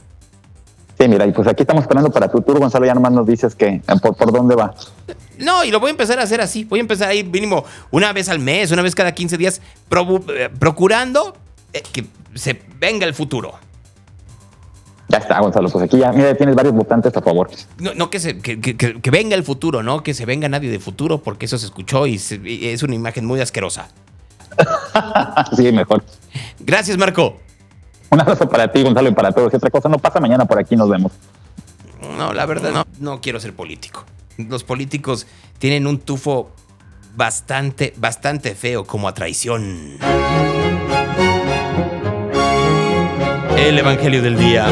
Sí, mira, y pues aquí estamos esperando para tu tour, Gonzalo. Ya nomás nos dices que por, por dónde va. No, y lo voy a empezar a hacer así. Voy a empezar a ir mínimo una vez al mes, una vez cada 15 días, eh, procurando eh, que se venga el futuro. Ya está, Gonzalo. Pues aquí ya, mira, tienes varios votantes a favor. No, no que, se, que, que, venga el futuro, no que se venga nadie de futuro, porque eso se escuchó y, es una imagen muy asquerosa. <laughs> sí, mejor. Gracias, Marco. Un abrazo para ti, Gonzalo, y para todos. Si otra cosa no pasa, mañana por aquí nos vemos. No, la verdad, no, no quiero ser político. Los políticos tienen un tufo bastante, bastante feo como a traición. El Evangelio del Día.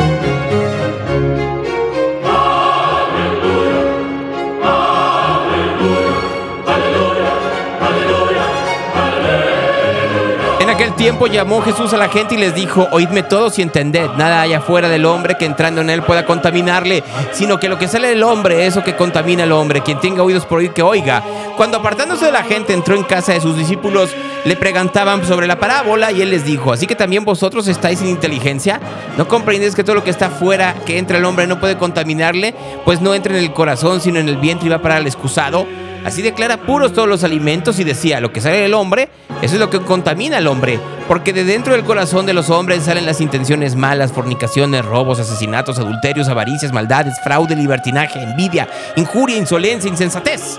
Tiempo llamó Jesús a la gente y les dijo, oídme todos y entended, nada hay afuera del hombre que entrando en él pueda contaminarle, sino que lo que sale del hombre es lo que contamina al hombre. Quien tenga oídos por oír, que oiga. Cuando apartándose de la gente entró en casa de sus discípulos, le preguntaban sobre la parábola y él les dijo, así que también vosotros estáis sin inteligencia, ¿no comprendéis que todo lo que está fuera, que entra el hombre, no puede contaminarle? Pues no entra en el corazón, sino en el vientre y va para el excusado. Así declara puros todos los alimentos y decía, lo que sale del hombre, eso es lo que contamina al hombre, porque de dentro del corazón de los hombres salen las intenciones malas, fornicaciones, robos, asesinatos, adulterios, avaricias, maldades, fraude, libertinaje, envidia, injuria, insolencia, insensatez.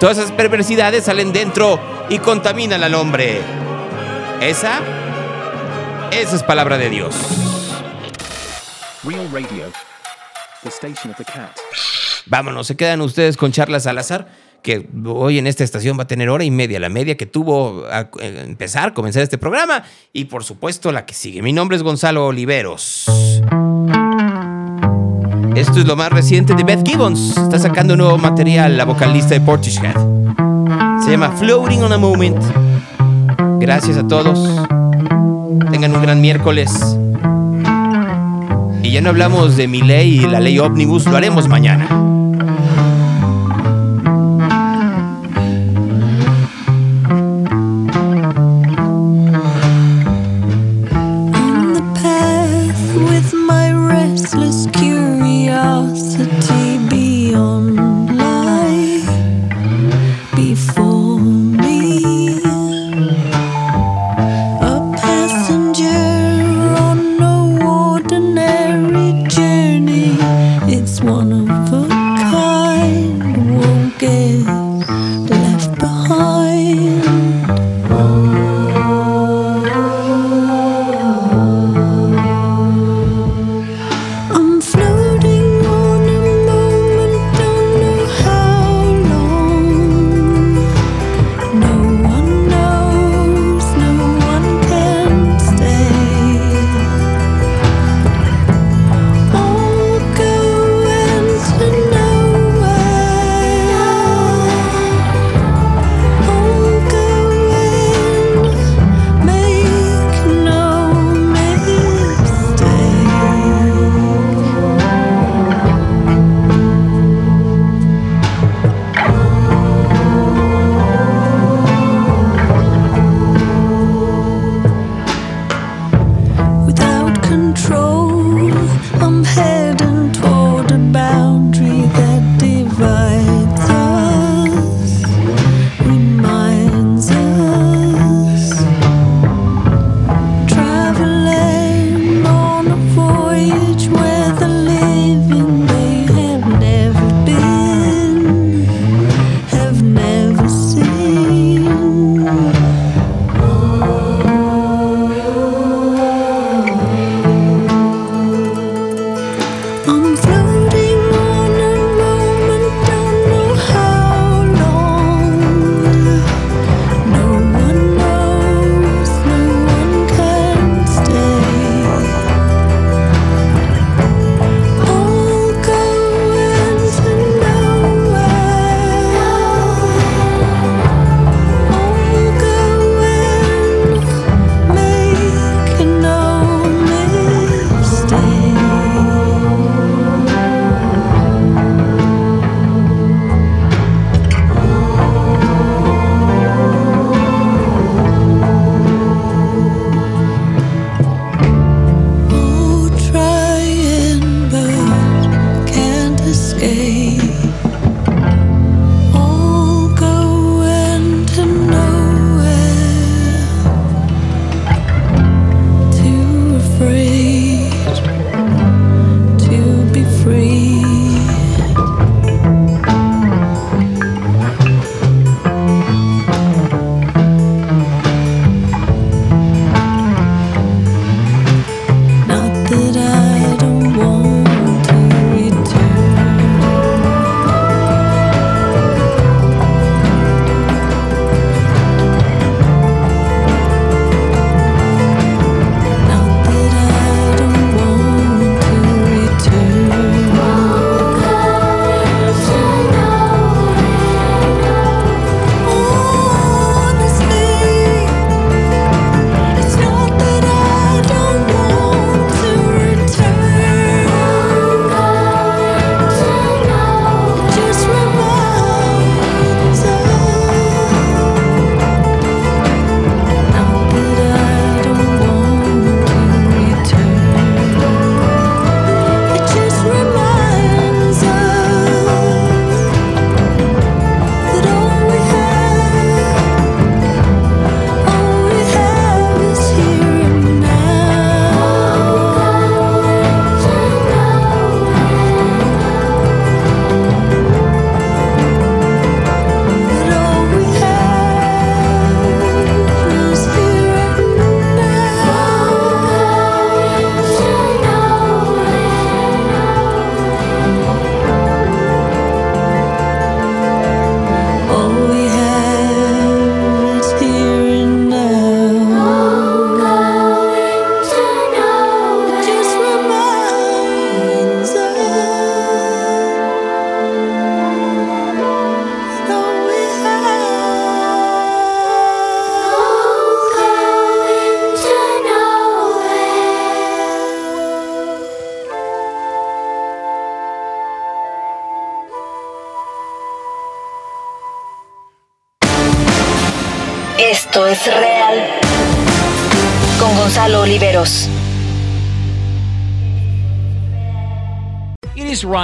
Todas esas perversidades salen dentro y contaminan al hombre. Esa, esa es palabra de Dios. Real Radio, the station of the cat. Vámonos, se quedan ustedes con charlas al azar que hoy en esta estación va a tener hora y media, la media que tuvo a eh, empezar, comenzar este programa y por supuesto la que sigue. Mi nombre es Gonzalo Oliveros. Esto es lo más reciente de Beth Gibbons. Está sacando nuevo material, la vocalista de Portishead. Se llama Floating on a Moment. Gracias a todos. Tengan un gran miércoles. Y ya no hablamos de mi ley y la ley ómnibus, lo haremos mañana.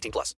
plus.